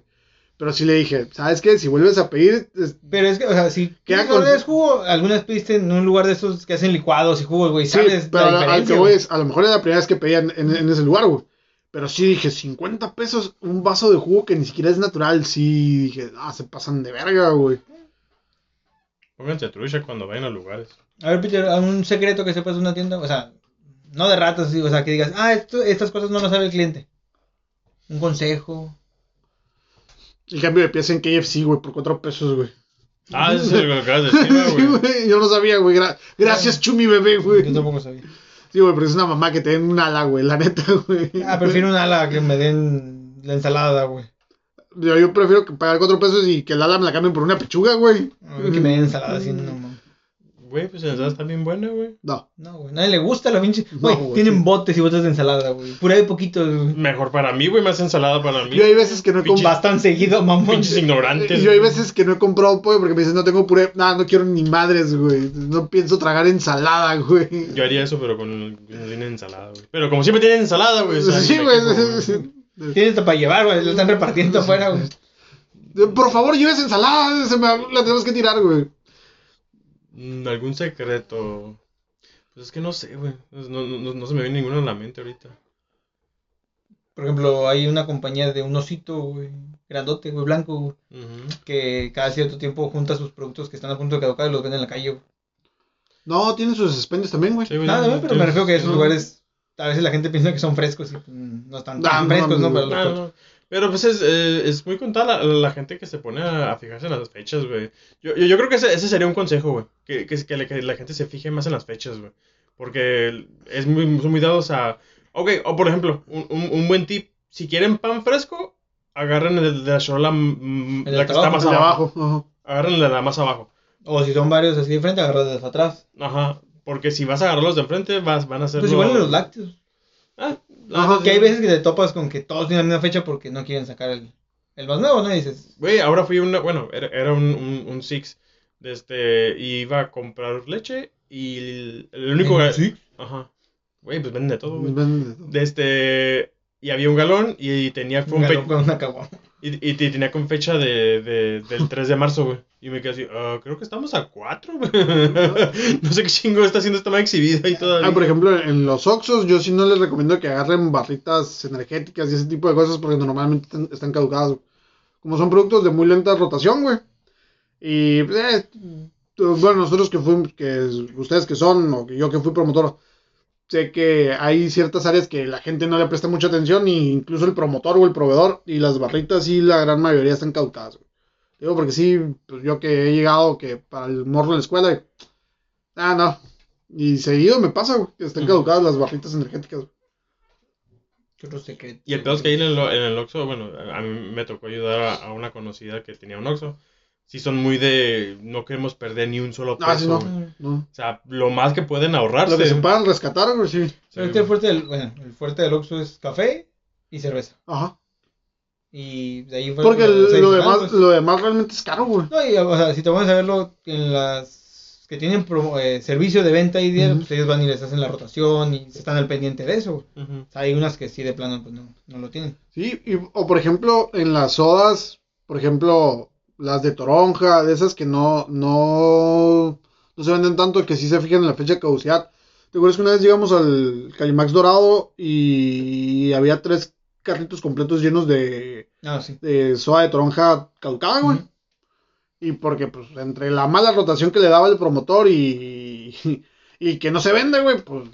Pero sí le dije, ¿sabes qué? Si vuelves a pedir, es- Pero es que, o sea, si Queda con- jugo, algunas pediste en un lugar de esos que hacen licuados y jugos, güey, sí, ¿sabes? pero la a- al diferencia, que voy güey? es, a lo mejor es la primera vez que pedía en, en- en ese lugar, güey. Pero sí dije, 50 pesos un vaso de jugo que ni siquiera es natural. Sí, dije, ah, se pasan de verga, güey. Pónganse trucha cuando vayan a lugares. A ver, Peter, ¿algún secreto que sepas de una tienda? O sea, no de ratas, sí, o sea, que digas, ah, esto, estas cosas no lo sabe el cliente. Un consejo. El cambio de pieza en KFC, güey, por 4 pesos, güey. Ah, eso es lo que acabas de decir, Sí, güey. güey, yo no sabía, güey. gra- gracias, Chumi bebé, güey. Yo tampoco sabía. Sí, güey, pero es una mamá que te den un ala, güey, la neta, güey. Ah, prefiero un ala que me den la ensalada, güey. Yo, yo prefiero pagar 4 pesos y que el ala me la cambien por una pechuga, güey. A ver, Que me den ensalada así, no. Güey, pues la ensalada está bien buena, güey. No. No, güey, nadie le gusta la pinche. No, Güey, tienen sí. botes y botes de ensalada, güey. Pura de poquito, güey. Mejor para mí, güey, más ensalada para mí. Yo hay veces que no he comprado. Bastante seguido, mamón. Pinches ignorantes. Yo hay veces que no he comprado pollo porque me dicen, no tengo puré. Nada, no quiero ni madres, güey. No pienso tragar ensalada, güey. Yo haría eso, pero con con una ensalada, güey. Pero como siempre tienen ensalada, güey. o sea, Sí, güey. Tienes hasta para llevar, güey. Lo están repartiendo afuera, güey. Por favor, lleves ensalada. Se me, la tenemos que tirar, güey. Mm, ¿Algún secreto? Pues es que no sé, güey. No, no, no- no se me viene ninguno a la mente ahorita. Por ejemplo, hay una compañía de un osito, güey. Grandote, güey, blanco, güey, que cada cierto tiempo junta sus productos que están a punto de caducar y los vende en la calle, güey. No, tienen sus expendios también, güey. Sí, güey, Nada, güey, pero me refiero que esos no. lugares, a veces la gente piensa que son frescos y mm, no están tan no frescos, Ah, los no. Pero pues es, eh, es muy contada la, la gente que se pone a, a fijarse en las fechas, güey. Yo, yo, yo creo que ese, ese sería un consejo, güey. Que, que, que la, que la gente se fije más en las fechas, güey. Porque es muy, son muy dados a... Ok, o por ejemplo, un, un- un buen tip. Si quieren pan fresco, agarren el de la charola, mm, El la que está más abajo. abajo. Agarren la la más abajo. O si son varios así de frente, agarras desde atrás. Ajá. Porque si vas a agarrar los de enfrente, vas, van a ser. Pues igual en los lácteos. Ah, Ajá, Que hay veces que te topas con que todos tienen la misma fecha porque no quieren sacar el, el más nuevo, ¿no? Y dices, Güey, ahora fui una, bueno, era, era un, un, un Six, de este, iba a comprar leche y el, el único... ¿en sí? Ajá. Güey, pues venden de todo, güey. Ven de todo. De este, y había un galón y tenía Un fe- galón con una caguama. Y, y te- tenía con fecha de, de- del 3 de marzo, güey. Y me quedé así, "Ah, creo que estamos a 4, güey. no sé qué chingo está haciendo esta más exhibida y todavía. Ah, por ejemplo, en los Oxxos yo sí no les recomiendo que agarren barritas energéticas y ese tipo de cosas porque normalmente están, están caducadas. Como son productos de muy lenta rotación, güey. Y, eh, bueno, nosotros que fuimos, que ustedes que son, o yo que fui promotor, sé que hay ciertas áreas que la gente no le presta mucha atención, y incluso el promotor o el proveedor, y las barritas sí, la gran mayoría están caducadas, güey. Digo, porque sí, pues yo que he llegado que para el morro de la escuela, y- ah, no. Y seguido me pasa, güey, que están caducadas las barritas energéticas. güey. Y el pedo es que ahí en el, en el Oxxo, bueno, a mí me tocó ayudar a, a una conocida que tenía un Oxxo. Sí son muy de, no queremos perder ni un solo peso. Ah, sí, no. No. O sea, lo más que pueden ahorrarse. Lo que se puedan rescatar, güey, sí. Que el fuerte del, bueno, el fuerte del Oxxo es café y cerveza. Ajá. Y de ahí fue Porque lo- el- lo, demás, pues, lo demás realmente es caro, güey. No, y, o sea, si te vamos a verlo en las que tienen promo- eh, servicio de venta y día, pues ellos van y les hacen la rotación y están al pendiente de eso. O sea, hay unas que sí de plano pues no, no lo tienen. Sí, y- o por ejemplo, en las sodas, por ejemplo, las de toronja, de esas que no, no, no se venden tanto, que sí se fijan en la fecha de caducidad. ¿Te acuerdas que una vez llegamos al Calimax Dorado y había tres carritos completos llenos de, Ah, sí. de soda de toronja caducada, güey? Y porque, pues, entre la mala rotación que le daba el promotor y, y que no se vende, güey, pues,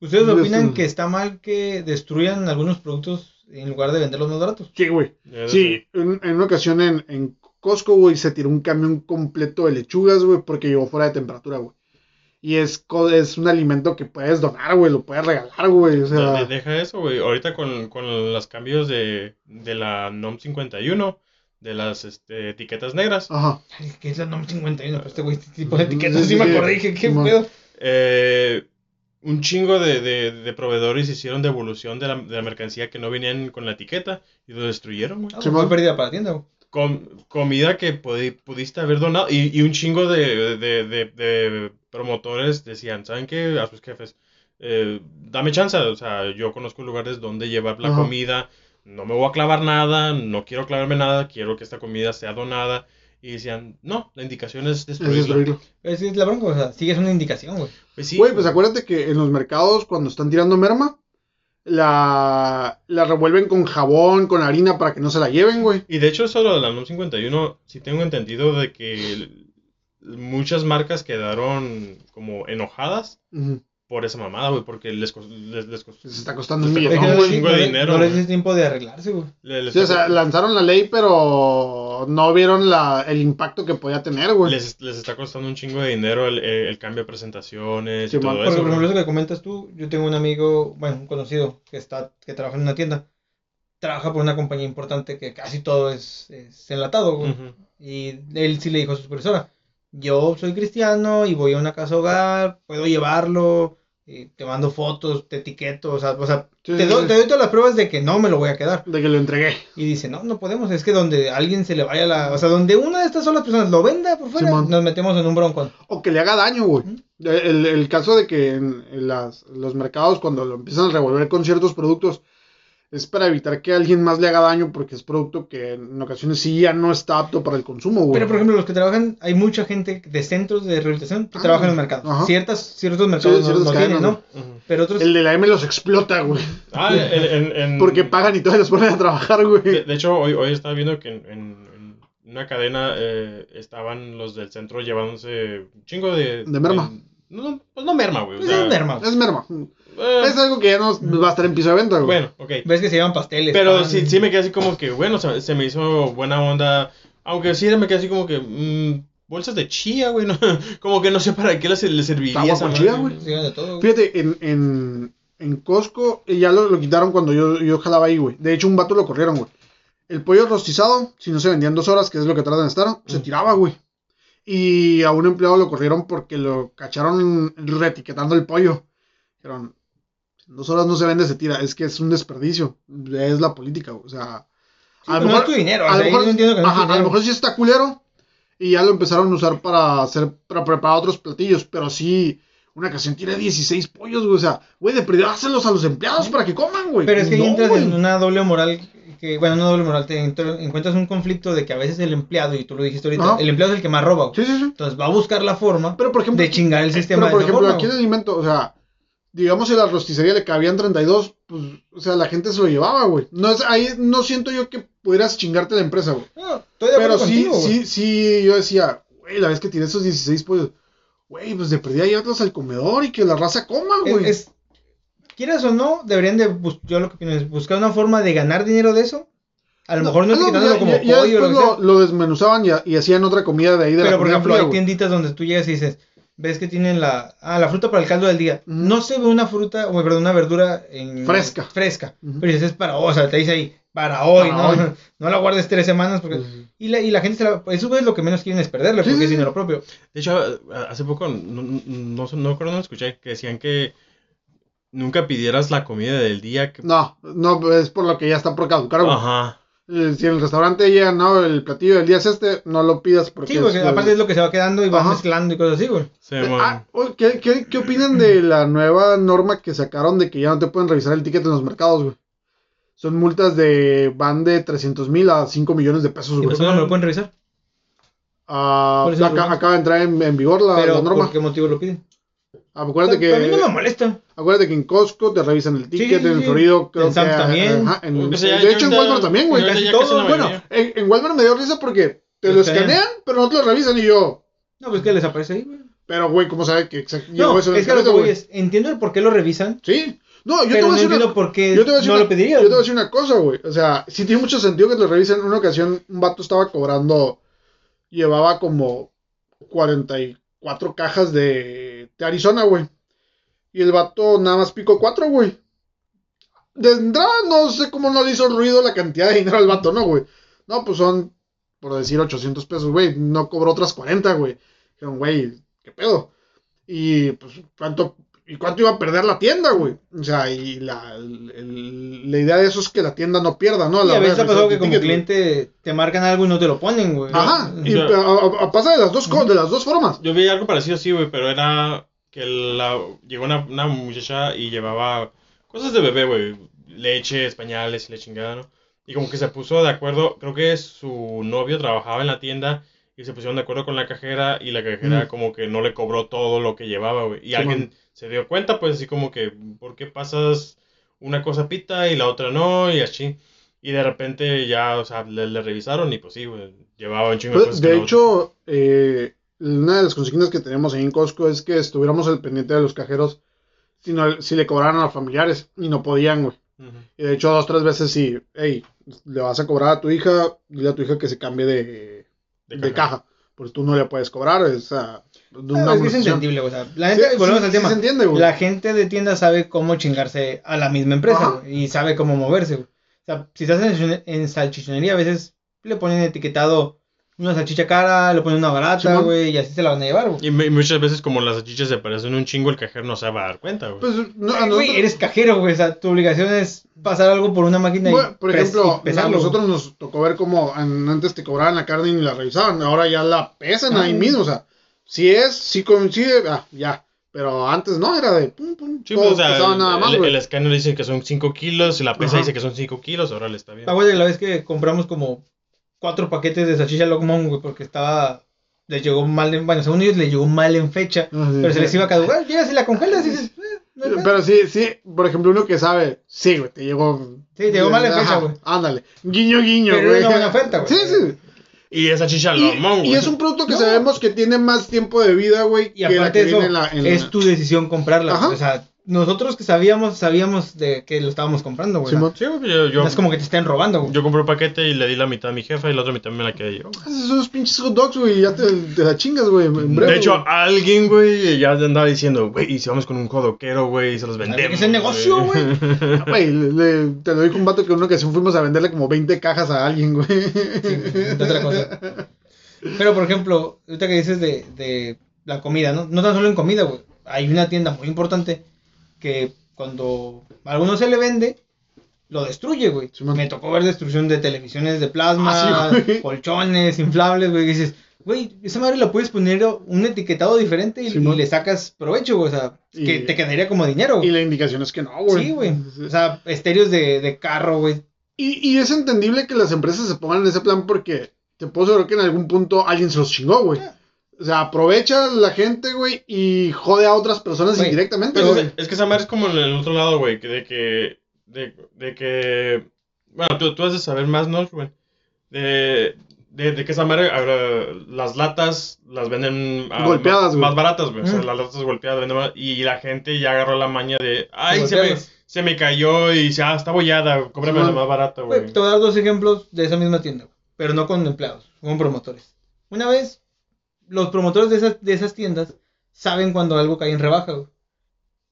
¿Ustedes opinan que está mal que destruyan algunos productos en lugar de venderlos más baratos? sí, güey. Sí, en, en una ocasión en, en Costco, güey, se tiró un camión completo de lechugas, güey, porque llegó fuera de temperatura, güey. Y es, co- es un alimento que puedes donar, güey, lo puedes regalar, güey. O sea, de- deja eso, güey. Ahorita con, con los cambios de, de la NOM 51, de las este, etiquetas negras, ajá. Ay, ¿Qué es la NOM 51? Pues este güey, este tipo de Sí, etiquetas, sí, sí me sí. acordé, dije, ¿qué pedo? eh, un chingo de, de, de proveedores hicieron devolución de la, de la mercancía que no venían con la etiqueta y lo destruyeron, güey. Ah, pues Simón. fue pérdida para la tienda, güey. Com- comida que pudi- pudiste haber donado. Y, y un chingo de, de, de, de promotores decían, ¿saben qué? A sus jefes, eh, dame chance. O sea, yo conozco lugares donde llevar la Ajá. comida. No me voy a clavar nada, no quiero clavarme nada, quiero que esta comida sea donada. Y decían, no, la indicación es destruirlo. Es, es la bronca, o sea, sigue es una indicación, güey. Pues sí, Güey, pues acuérdate que en los mercados, cuando están tirando merma, la, la revuelven con jabón, con harina para que no se la lleven, güey. Y de hecho, eso lo de la NOM 51, sí tengo entendido de que muchas marcas quedaron como enojadas Ujú. Por esa mamada, güey, porque les, les, les costó. Les está costando un millón, un chingo de dinero, no les dio tiempo de arreglarse, güey. Sí, o está- sea, lanzaron la ley, pero no vieron la, el impacto que podía tener, güey. les, les está costando un chingo de dinero el, el- el cambio de presentaciones Sí, y todo Porque, eso. por ejemplo, eso que comentas tú, yo tengo un amigo, bueno, un conocido que está, que trabaja en una tienda. Trabaja por una compañía importante que casi todo es, es enlatado, güey. Ujú. Y él sí le dijo a su supervisora, yo soy cristiano y voy a una casa hogar, puedo llevarlo, y te mando fotos, te etiqueto, o sea, o sea Sí, te, sí. te doy todas las pruebas de que no me lo voy a quedar. De que lo entregué. Y dice, no, no podemos, es que donde alguien se le vaya la... O sea, donde una de estas solas personas lo venda por fuera, Simón. nos metemos en un broncón. O que le haga daño, güey. El, el caso de que en, en las, los mercados, cuando lo empiezan a revolver con ciertos productos, es para evitar que alguien más le haga daño porque es producto que en ocasiones sí ya no está apto para el consumo, güey. Pero, por ejemplo, los que trabajan, hay mucha gente de centros de rehabilitación que Ah, trabajan en mercados. ajá. Ciertas, ciertos mercados no- ciertas no, cadenas, tienen, ¿no? Pero otros... El de la M los explota, güey. Ah, en, en- en- Porque pagan y todos los ponen a trabajar, güey. De, de hecho, hoy, hoy estaba viendo que en, en- en una cadena eh, estaban los del centro llevándose un chingo de... De merma. no, no, pues no merma, güey. o Pues sea, es merma. Es merma. Eh, Es algo que ya no va a estar en piso de venta, güey. bueno, ok. Ves que se llaman pasteles. Pero pan. sí, sí me quedé así como que, bueno, se, se me hizo buena onda. Aunque sí me quedé así como que, mm, bolsas de chía, güey. ¿no? como que no sé para qué les, les serviría Agua esa con chía, güey. Sí, de todo. güey. Fíjate, en, en, en Costco y ya lo, lo quitaron cuando yo, yo jalaba ahí, güey. De hecho, un vato lo corrieron, güey. El pollo rostizado, si no se vendía en dos horas, que es lo que tratan de estar, se Mm. tiraba, güey. Y a un empleado lo corrieron porque lo cacharon retiquetando el pollo. Dijeron, dos horas no se vende, se tira. Es que es un desperdicio. Es la política. O sea, Sí, pero no es tu dinero, a lo mejor, entiendo que no ajá, a lo mejor sí está culero. Y ya lo empezaron a usar para hacer, para preparar otros platillos. Pero sí, una ocasión tiré 16 pollos, güey. O sea, güey, de perdido hácelos a los empleados para que coman, güey. Pero es que ahí No, entras güey. en una doble moral que, bueno, no doble moral, te encuentras un conflicto de que a veces el empleado, y tú lo dijiste ahorita, Ajá. el empleado es el que más roba. güey. Sí, sí, sí. Entonces va a buscar la forma Pero por ejemplo, de chingar el sistema pero por de ejemplo, forma, aquí el alimento, o sea, digamos si la rosticería le cabían 32, pues, o sea, la gente se lo llevaba, güey. No es, ahí no siento yo que pudieras chingarte la empresa, güey. No, estoy de acuerdo Pero sí, contigo, sí, sí, yo decía, güey, la vez que tiré esos 16 pollos, güey, pues de perdida llévatelos al comedor y que la raza coma, Es- güey. es- quieras o no, deberían de, bus- yo lo que opino es buscar una forma de ganar dinero de eso. A lo mejor no, ya- etiquetándolo como pollo o lo que lo, sea. lo desmenuzaban y, y hacían otra comida de ahí de Pero la por ejemplo, fría, hay güey. tienditas donde tú llegas y dices, ves que tienen la, ah, la fruta para el caldo del día. No se ve una fruta, o perdón, una verdura en, Fresca. Fresca. Pero dices, es para hoy, o sea, te dice ahí, para hoy, Para ¿no? hoy. No la guardes tres semanas porque... Y la, y la gente, se la, eso es lo que menos quieren es perderle, porque sí, es sí. dinero propio. De hecho, hace poco, no, no, no, no escuché, que decían que nunca pidieras la comida del día. Que... No, no, es por lo que ya está por caducar. Ajá. Eh, Si en el restaurante llega, no, el platillo del día es este, no lo pidas porque Sí, porque es- aparte es lo que se va quedando y va Ajá. mezclando y cosas así, güey. Sí, bueno. ah, ¿qué, qué, qué opinan de la nueva norma que sacaron de que ya no te pueden revisar el ticket en los mercados, güey? Son multas de, van de 300 mil a 5 millones de pesos, ¿Y güey. por qué no me lo pueden revisar? Ah, acaba de entrar en, en vigor la, Pero la norma. ¿por qué motivo lo piden? Acuérdate a mí no me que, molesta. acuérdate que en Costco te revisan el ticket, sí, en sí. Florido creo En que... Sam's también. ajá, en- O sea, de hecho en Walmart también, güey. casi todo, Bueno, en, en Walmart me dio risa porque te Lo escanean. pero no te lo revisan y yo... No, pues que les aparece ahí, güey. Pero, güey, ¿cómo sabe que No, llegó eso en el es que lo que voy güey? es, entiendo el por qué lo revisan, Sí. No, yo te voy no a decir una- entiendo por qué Yo te voy a decir no una, lo pediría. Yo te voy a decir una cosa, güey. O sea, sí tiene mucho sentido que te lo revisen. En una ocasión, un vato estaba cobrando. Llevaba como 44 cajas de, de Arizona, güey. Y el vato nada más picó 4, güey. De entrada, no sé cómo no le hizo ruido la cantidad de dinero al vato, ¿no, güey? No, pues son, por decir, 800 pesos, güey. No cobró otras 40, güey. Dijeron, güey, ¿qué pedo? Y pues, ¿cuánto, ¿y cuánto iba a perder la tienda, güey? O sea, y la, el- la idea de eso es que la tienda no pierda, ¿no? Y la a veces ha pasado que como cliente te marcan algo y no te lo ponen, güey. Ajá, y a- a- a- pasa de las dos, de las dos formas. Yo vi algo parecido así, güey, pero era que la, llegó una, una muchacha y llevaba cosas de bebé, güey, leche, españoles y la chingada, ¿no? Y como que se puso de acuerdo, creo que su novio trabajaba en la tienda y se pusieron de acuerdo con la cajera y la cajera Mm. como que no le cobró todo lo que llevaba, güey. Y Sí, alguien man. se dio cuenta, pues así como que, ¿por qué pasas una cosa pita y la otra no? Y así. Y de repente ya, o sea, le, le revisaron y pues sí, güey, llevaba un chingo de Pues, de no- hecho, eh, una de las consignas que tenemos ahí en Costco es que estuviéramos al pendiente de los cajeros si, no- si le cobraran a los familiares y no podían, güey. Ujú. Y de hecho, dos, tres veces sí, hey, le vas a cobrar a tu hija, dile a tu hija que se cambie de, De de, caja. caja. Pues tú no le puedes cobrar, es de No, una es que es amonestación. entendible. O sea, la Sí, gente, volvemos sí, al sí tema. se entiende, güey. la gente de tienda sabe cómo chingarse a la misma empresa, y sabe cómo moverse, güey. O sea, si estás en, en salchichonería, a veces le ponen etiquetado una salchicha cara, le ponen una barata, güey, y así se la van a llevar, güey. Y, mu- y muchas veces como las salchichas se parecen un chingo, el cajero no se va a dar cuenta, güey. Pues, no, Ay, eres cajero, güey. O sea, tu obligación es pasar algo por una máquina y, Bueno, por pres- ejemplo, y pesarlo. a nosotros nos tocó ver cómo an- antes te cobraban la carne y ni la revisaban, ahora ya la pesan Ah. ahí mismo, o sea, si es, si coincide, ah, ya, pero antes no, era de pum, pum, Sí, pues, o sea, nada más, el- escáner dice que son 5 kilos, y la pesa Ajá. dice que son 5 kilos, ahora le está bien. Ah, güey, la vez que compramos como cuatro paquetes de salchicha Longmont, güey, porque estaba. Les llegó mal en. Bueno, según ellos les llegó mal en fecha. Ah, sí, Pero se sí. les iba a caducar. Llegas y la congelas y dices. eh. Pero sí, sí, por ejemplo, uno que sabe, sí, güey, te llegó. Sí, te llegó mal en fecha, güey. Ándale, guiño, guiño, Pero güey. era una buena oferta, güey. Sí, sí. Y esa chicha Y, lomón, y güey. es un producto que No. sabemos que tiene más tiempo de vida, güey, Y que la aparte que de eso, viene en la. en es la- tu decisión comprarla. Ajá. güey. O sea, nosotros que sabíamos, sabíamos de que lo estábamos comprando, güey. Sí, güey, yo, yo, no es como que te estén robando, güey. yo compré un paquete y le di la mitad a mi jefa y la otra mitad me la quedé yo. Haces unos pinches hot dogs, güey, ya te, te la chingas, güey. en breve, De hecho, güey. alguien, güey, ya andaba diciendo, güey, y si vamos con un jodoquero, güey, y se los vendemos. es el negocio, güey. Güey, le- le- te lo dijo un vato que una ocasión fuimos a venderle como 20 cajas a alguien, güey. de otra cosa. Pero, por ejemplo, ahorita que dices de, de la comida, ¿no? No tan solo en comida, güey. Hay una tienda muy importante que cuando a alguno se le vende, lo destruye, güey. Me tocó ver destrucción de televisiones de plasma, Ah, sí, colchones, inflables, güey. Y dices, güey, esa madre la puedes poner un etiquetado diferente y, y le sacas provecho, güey. O sea, Y- que te quedaría como dinero. Y la indicación es que no, güey. Sí, güey. O sea, estéreos de, de carro, güey. Y, y es entendible que las empresas se pongan en ese plan porque te puedo asegurar que en algún punto alguien se los chingó, güey. O sea, aprovecha la gente, güey, y jode a otras personas Güey, indirectamente, güey. es, es que esa madre es como en el otro lado, güey, que de que, de, de que, bueno, tú, tú has de saber más, ¿no, Rubén? De, de, de que esa madre, ahora, las latas las venden ah, Golpeadas, más, güey. más baratas, güey. O sea, Mm. las latas golpeadas venden más, y la gente ya agarró la maña de, ay, se me, se me cayó y ya está bollada, cómprame la Simón. más barata, güey. Güey, te voy a dar dos ejemplos de esa misma tienda, güey, pero no con empleados, con promotores. Una vez, los promotores de esas, de esas tiendas saben cuando algo cae en rebaja, güey,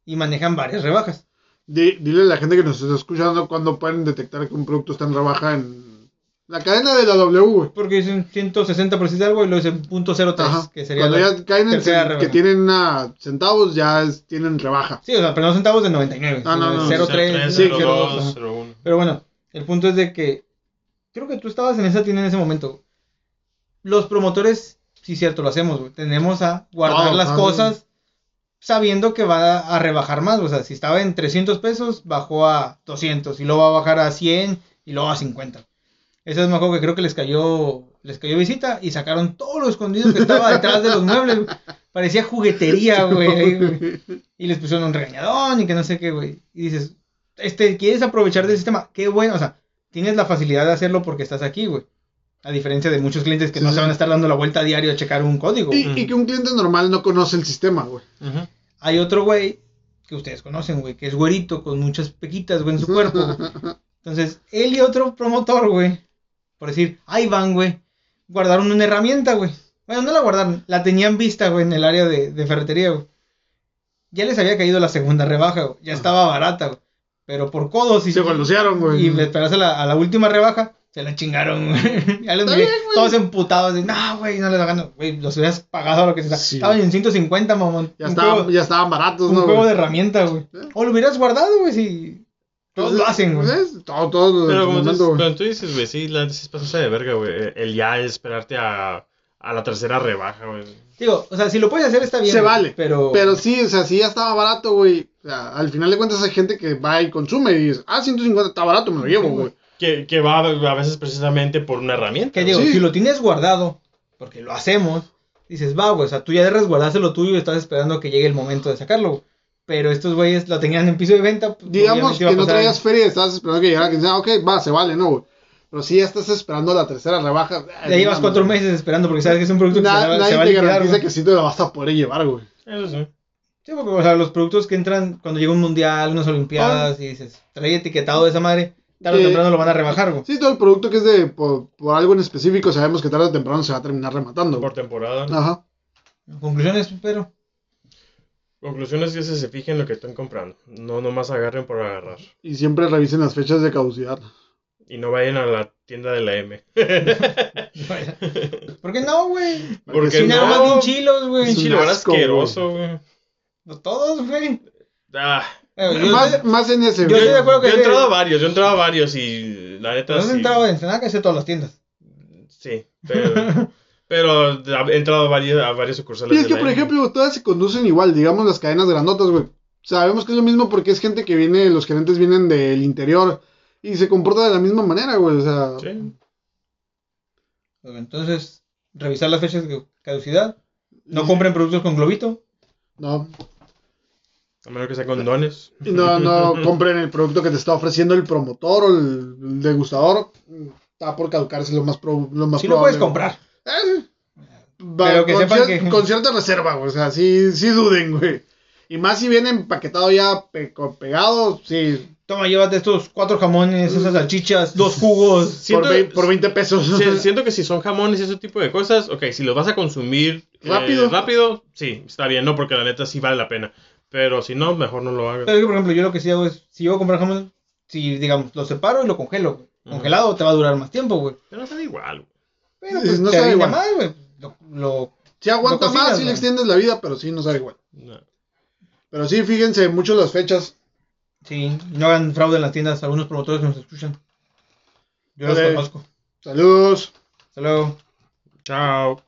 y manejan varias rebajas. Di- dile a la gente que nos está escuchando cuando pueden detectar que un producto está en rebaja en la cadena de la W, güey. Porque dicen 160 por decir algo y luego dicen punto .03, Ajá. que sería Cuando la- ya caen en cen- que rebaja. tienen una centavos, ya es- tienen rebaja. Sí, o sea, pero no centavos de 99. Ah, no, no, de no, 0.3, sí, 0.02, ajá. 02, Pero bueno, el punto es de que creo que tú estabas en esa tienda en ese momento. Los promotores, sí cierto, lo hacemos, güey. Tenemos a guardar las cosas sabiendo que va a rebajar más. O sea, si estaba en 300 pesos, bajó a 200 y luego va a bajar a 100 y luego a 50. Eso es me acuerdo que creo que les cayó les cayó visita y sacaron todo lo escondido que estaba detrás de los muebles. güey. Parecía juguetería, güey. güey. Y les pusieron un regañadón y que no sé qué, güey. Y dices, este, ¿quieres aprovechar del sistema? Qué bueno, o sea, tienes la facilidad de hacerlo porque estás aquí, güey. A diferencia de muchos clientes que Sí, no sí. se van a estar dando la vuelta a diario a checar un código. Y, que un cliente normal no conoce el sistema, güey. Hay otro güey que ustedes conocen, güey, que es güerito con muchas pequitas, güey, en su cuerpo. güey. Entonces, él y otro promotor, güey, por decir, ahí van, güey, guardaron una herramienta, güey. Bueno, no la guardaron, la tenían vista, güey, en el área de, de ferretería, güey. Ya les había caído la segunda rebaja, güey. Ya estaba barata, güey. Pero por codos y, Se golosearon, güey. y esperarse a la, a la última rebaja, se la chingaron, güey. ya los Está miré, bien, güey. todos emputados, de, no, güey, no les hagan, güey, los hubieras pagado lo que sea. Sí. Estaban en 150, mamón. Ya, Un estaban, juego- ya estaban baratos, un ¿no? juego güey? de herramienta, güey. ¿Eh? O lo hubieras guardado, güey, si. Todos lo hacen, güey. ¿Ves? Todo, todo Pero como tú, momento, güey. pero tú dices, güey, sí, la sí es pasarse de verga, güey. El ya es esperarte a, a la tercera rebaja, güey. Digo, o sea, si lo puedes hacer está bien. Se güey, vale. Pero. Pero sí, o sea, sí ya estaba barato, güey. O sea, al final de cuentas hay gente que va y consume y dice, ah, 150 está barato, me lo llevo, Sí, güey. Que, que va a veces precisamente por una herramienta. Que digo, Sí. si lo tienes guardado, porque lo hacemos, dices, va, güey, o sea, tú ya resguardaste lo tuyo y estás esperando que llegue el momento de sacarlo. Pero estos güeyes lo tenían en piso de venta. pues, Digamos a que no traías feria y estabas esperando que llegara quien sea, ok, va, se vale, ¿no, güey? Pero si ya estás esperando la tercera rebaja. Ya llevas cuatro meses esperando porque sabes que es un producto que Na- se, va- nadie se va a te liquidar, garantiza güey. que sí te lo vas a poder llevar, güey. Eso sí. Sí, porque, o sea, los productos que entran cuando llega un mundial, unas olimpiadas, y dices, trae etiquetado de esa madre, tarde o temprano lo van a rebajar, güey. Sí, todo el producto que es de por, por algo en específico, sabemos que tarde o temprano se va a terminar rematando. Por temporada. Ajá. Conclusiones, pero. Conclusión es que se, se fijen lo que están comprando. No nomás agarren por agarrar. Y siempre revisen las fechas de caducidad. Y no vayan a la tienda de la M. ¿Por qué no, güey? Porque Si nada más no. bien chilos, güey. Es un asqueroso, güey. No Todos, güey. Ah, Yo, Más, más en ese, Yo yo he entrado a varios, yo he entrado a varios y la neta no has sí. entrado en Ensenada, que sé todas las tiendas. Sí, pero, pero he entrado a varios, a varios sucursales. Y es que, por ejemplo, todas se conducen igual, digamos las cadenas grandotas, güey. Sabemos que es lo mismo porque es gente que viene, los gerentes vienen del interior y se comporta de la misma manera, güey. O sea, Sí. Entonces, revisar las fechas de caducidad. No compren productos con globito. no, A menos que sea condones. y no, no compren el producto que te está ofreciendo el promotor o el, degustador. Está por caducarse lo más, pro- lo más Sí lo probable. puedes comprar. Eh, Pero que con, sepan cier- que- con cierta reserva, güey. O sea, sí, sí duden, güey. Y más si viene empaquetado ya pe- con- pegado, sí. Toma, llévate estos cuatro jamones, esas salchichas, dos jugos. Siento- por, vei- por 20 pesos. Sí, siento que si son jamones y ese tipo de cosas, ok, si los vas a consumir eh, Rápido. rápido, sí, está bien, ¿no? Porque la neta sí vale la pena. Pero si no, mejor no lo hagas. Pero yo, por ejemplo, yo lo que sí hago es, si yo voy a comprar jamón, si, digamos, lo separo y lo congelo, güey. Congelado te va a durar más tiempo, güey. Pero está igual. güey. Pero pues no te sabe igual. más, güey. Lo, lo- Sí aguanta Lo cocinas, más, sí le ¿no? extiendes la vida, pero sí no sabe igual. No. Pero sí, fíjense mucho las fechas. sí, no hagan fraude en las tiendas, algunos promotores que nos escuchan. Yo los Vale. conozco. Saludos. Hasta luego. Chao.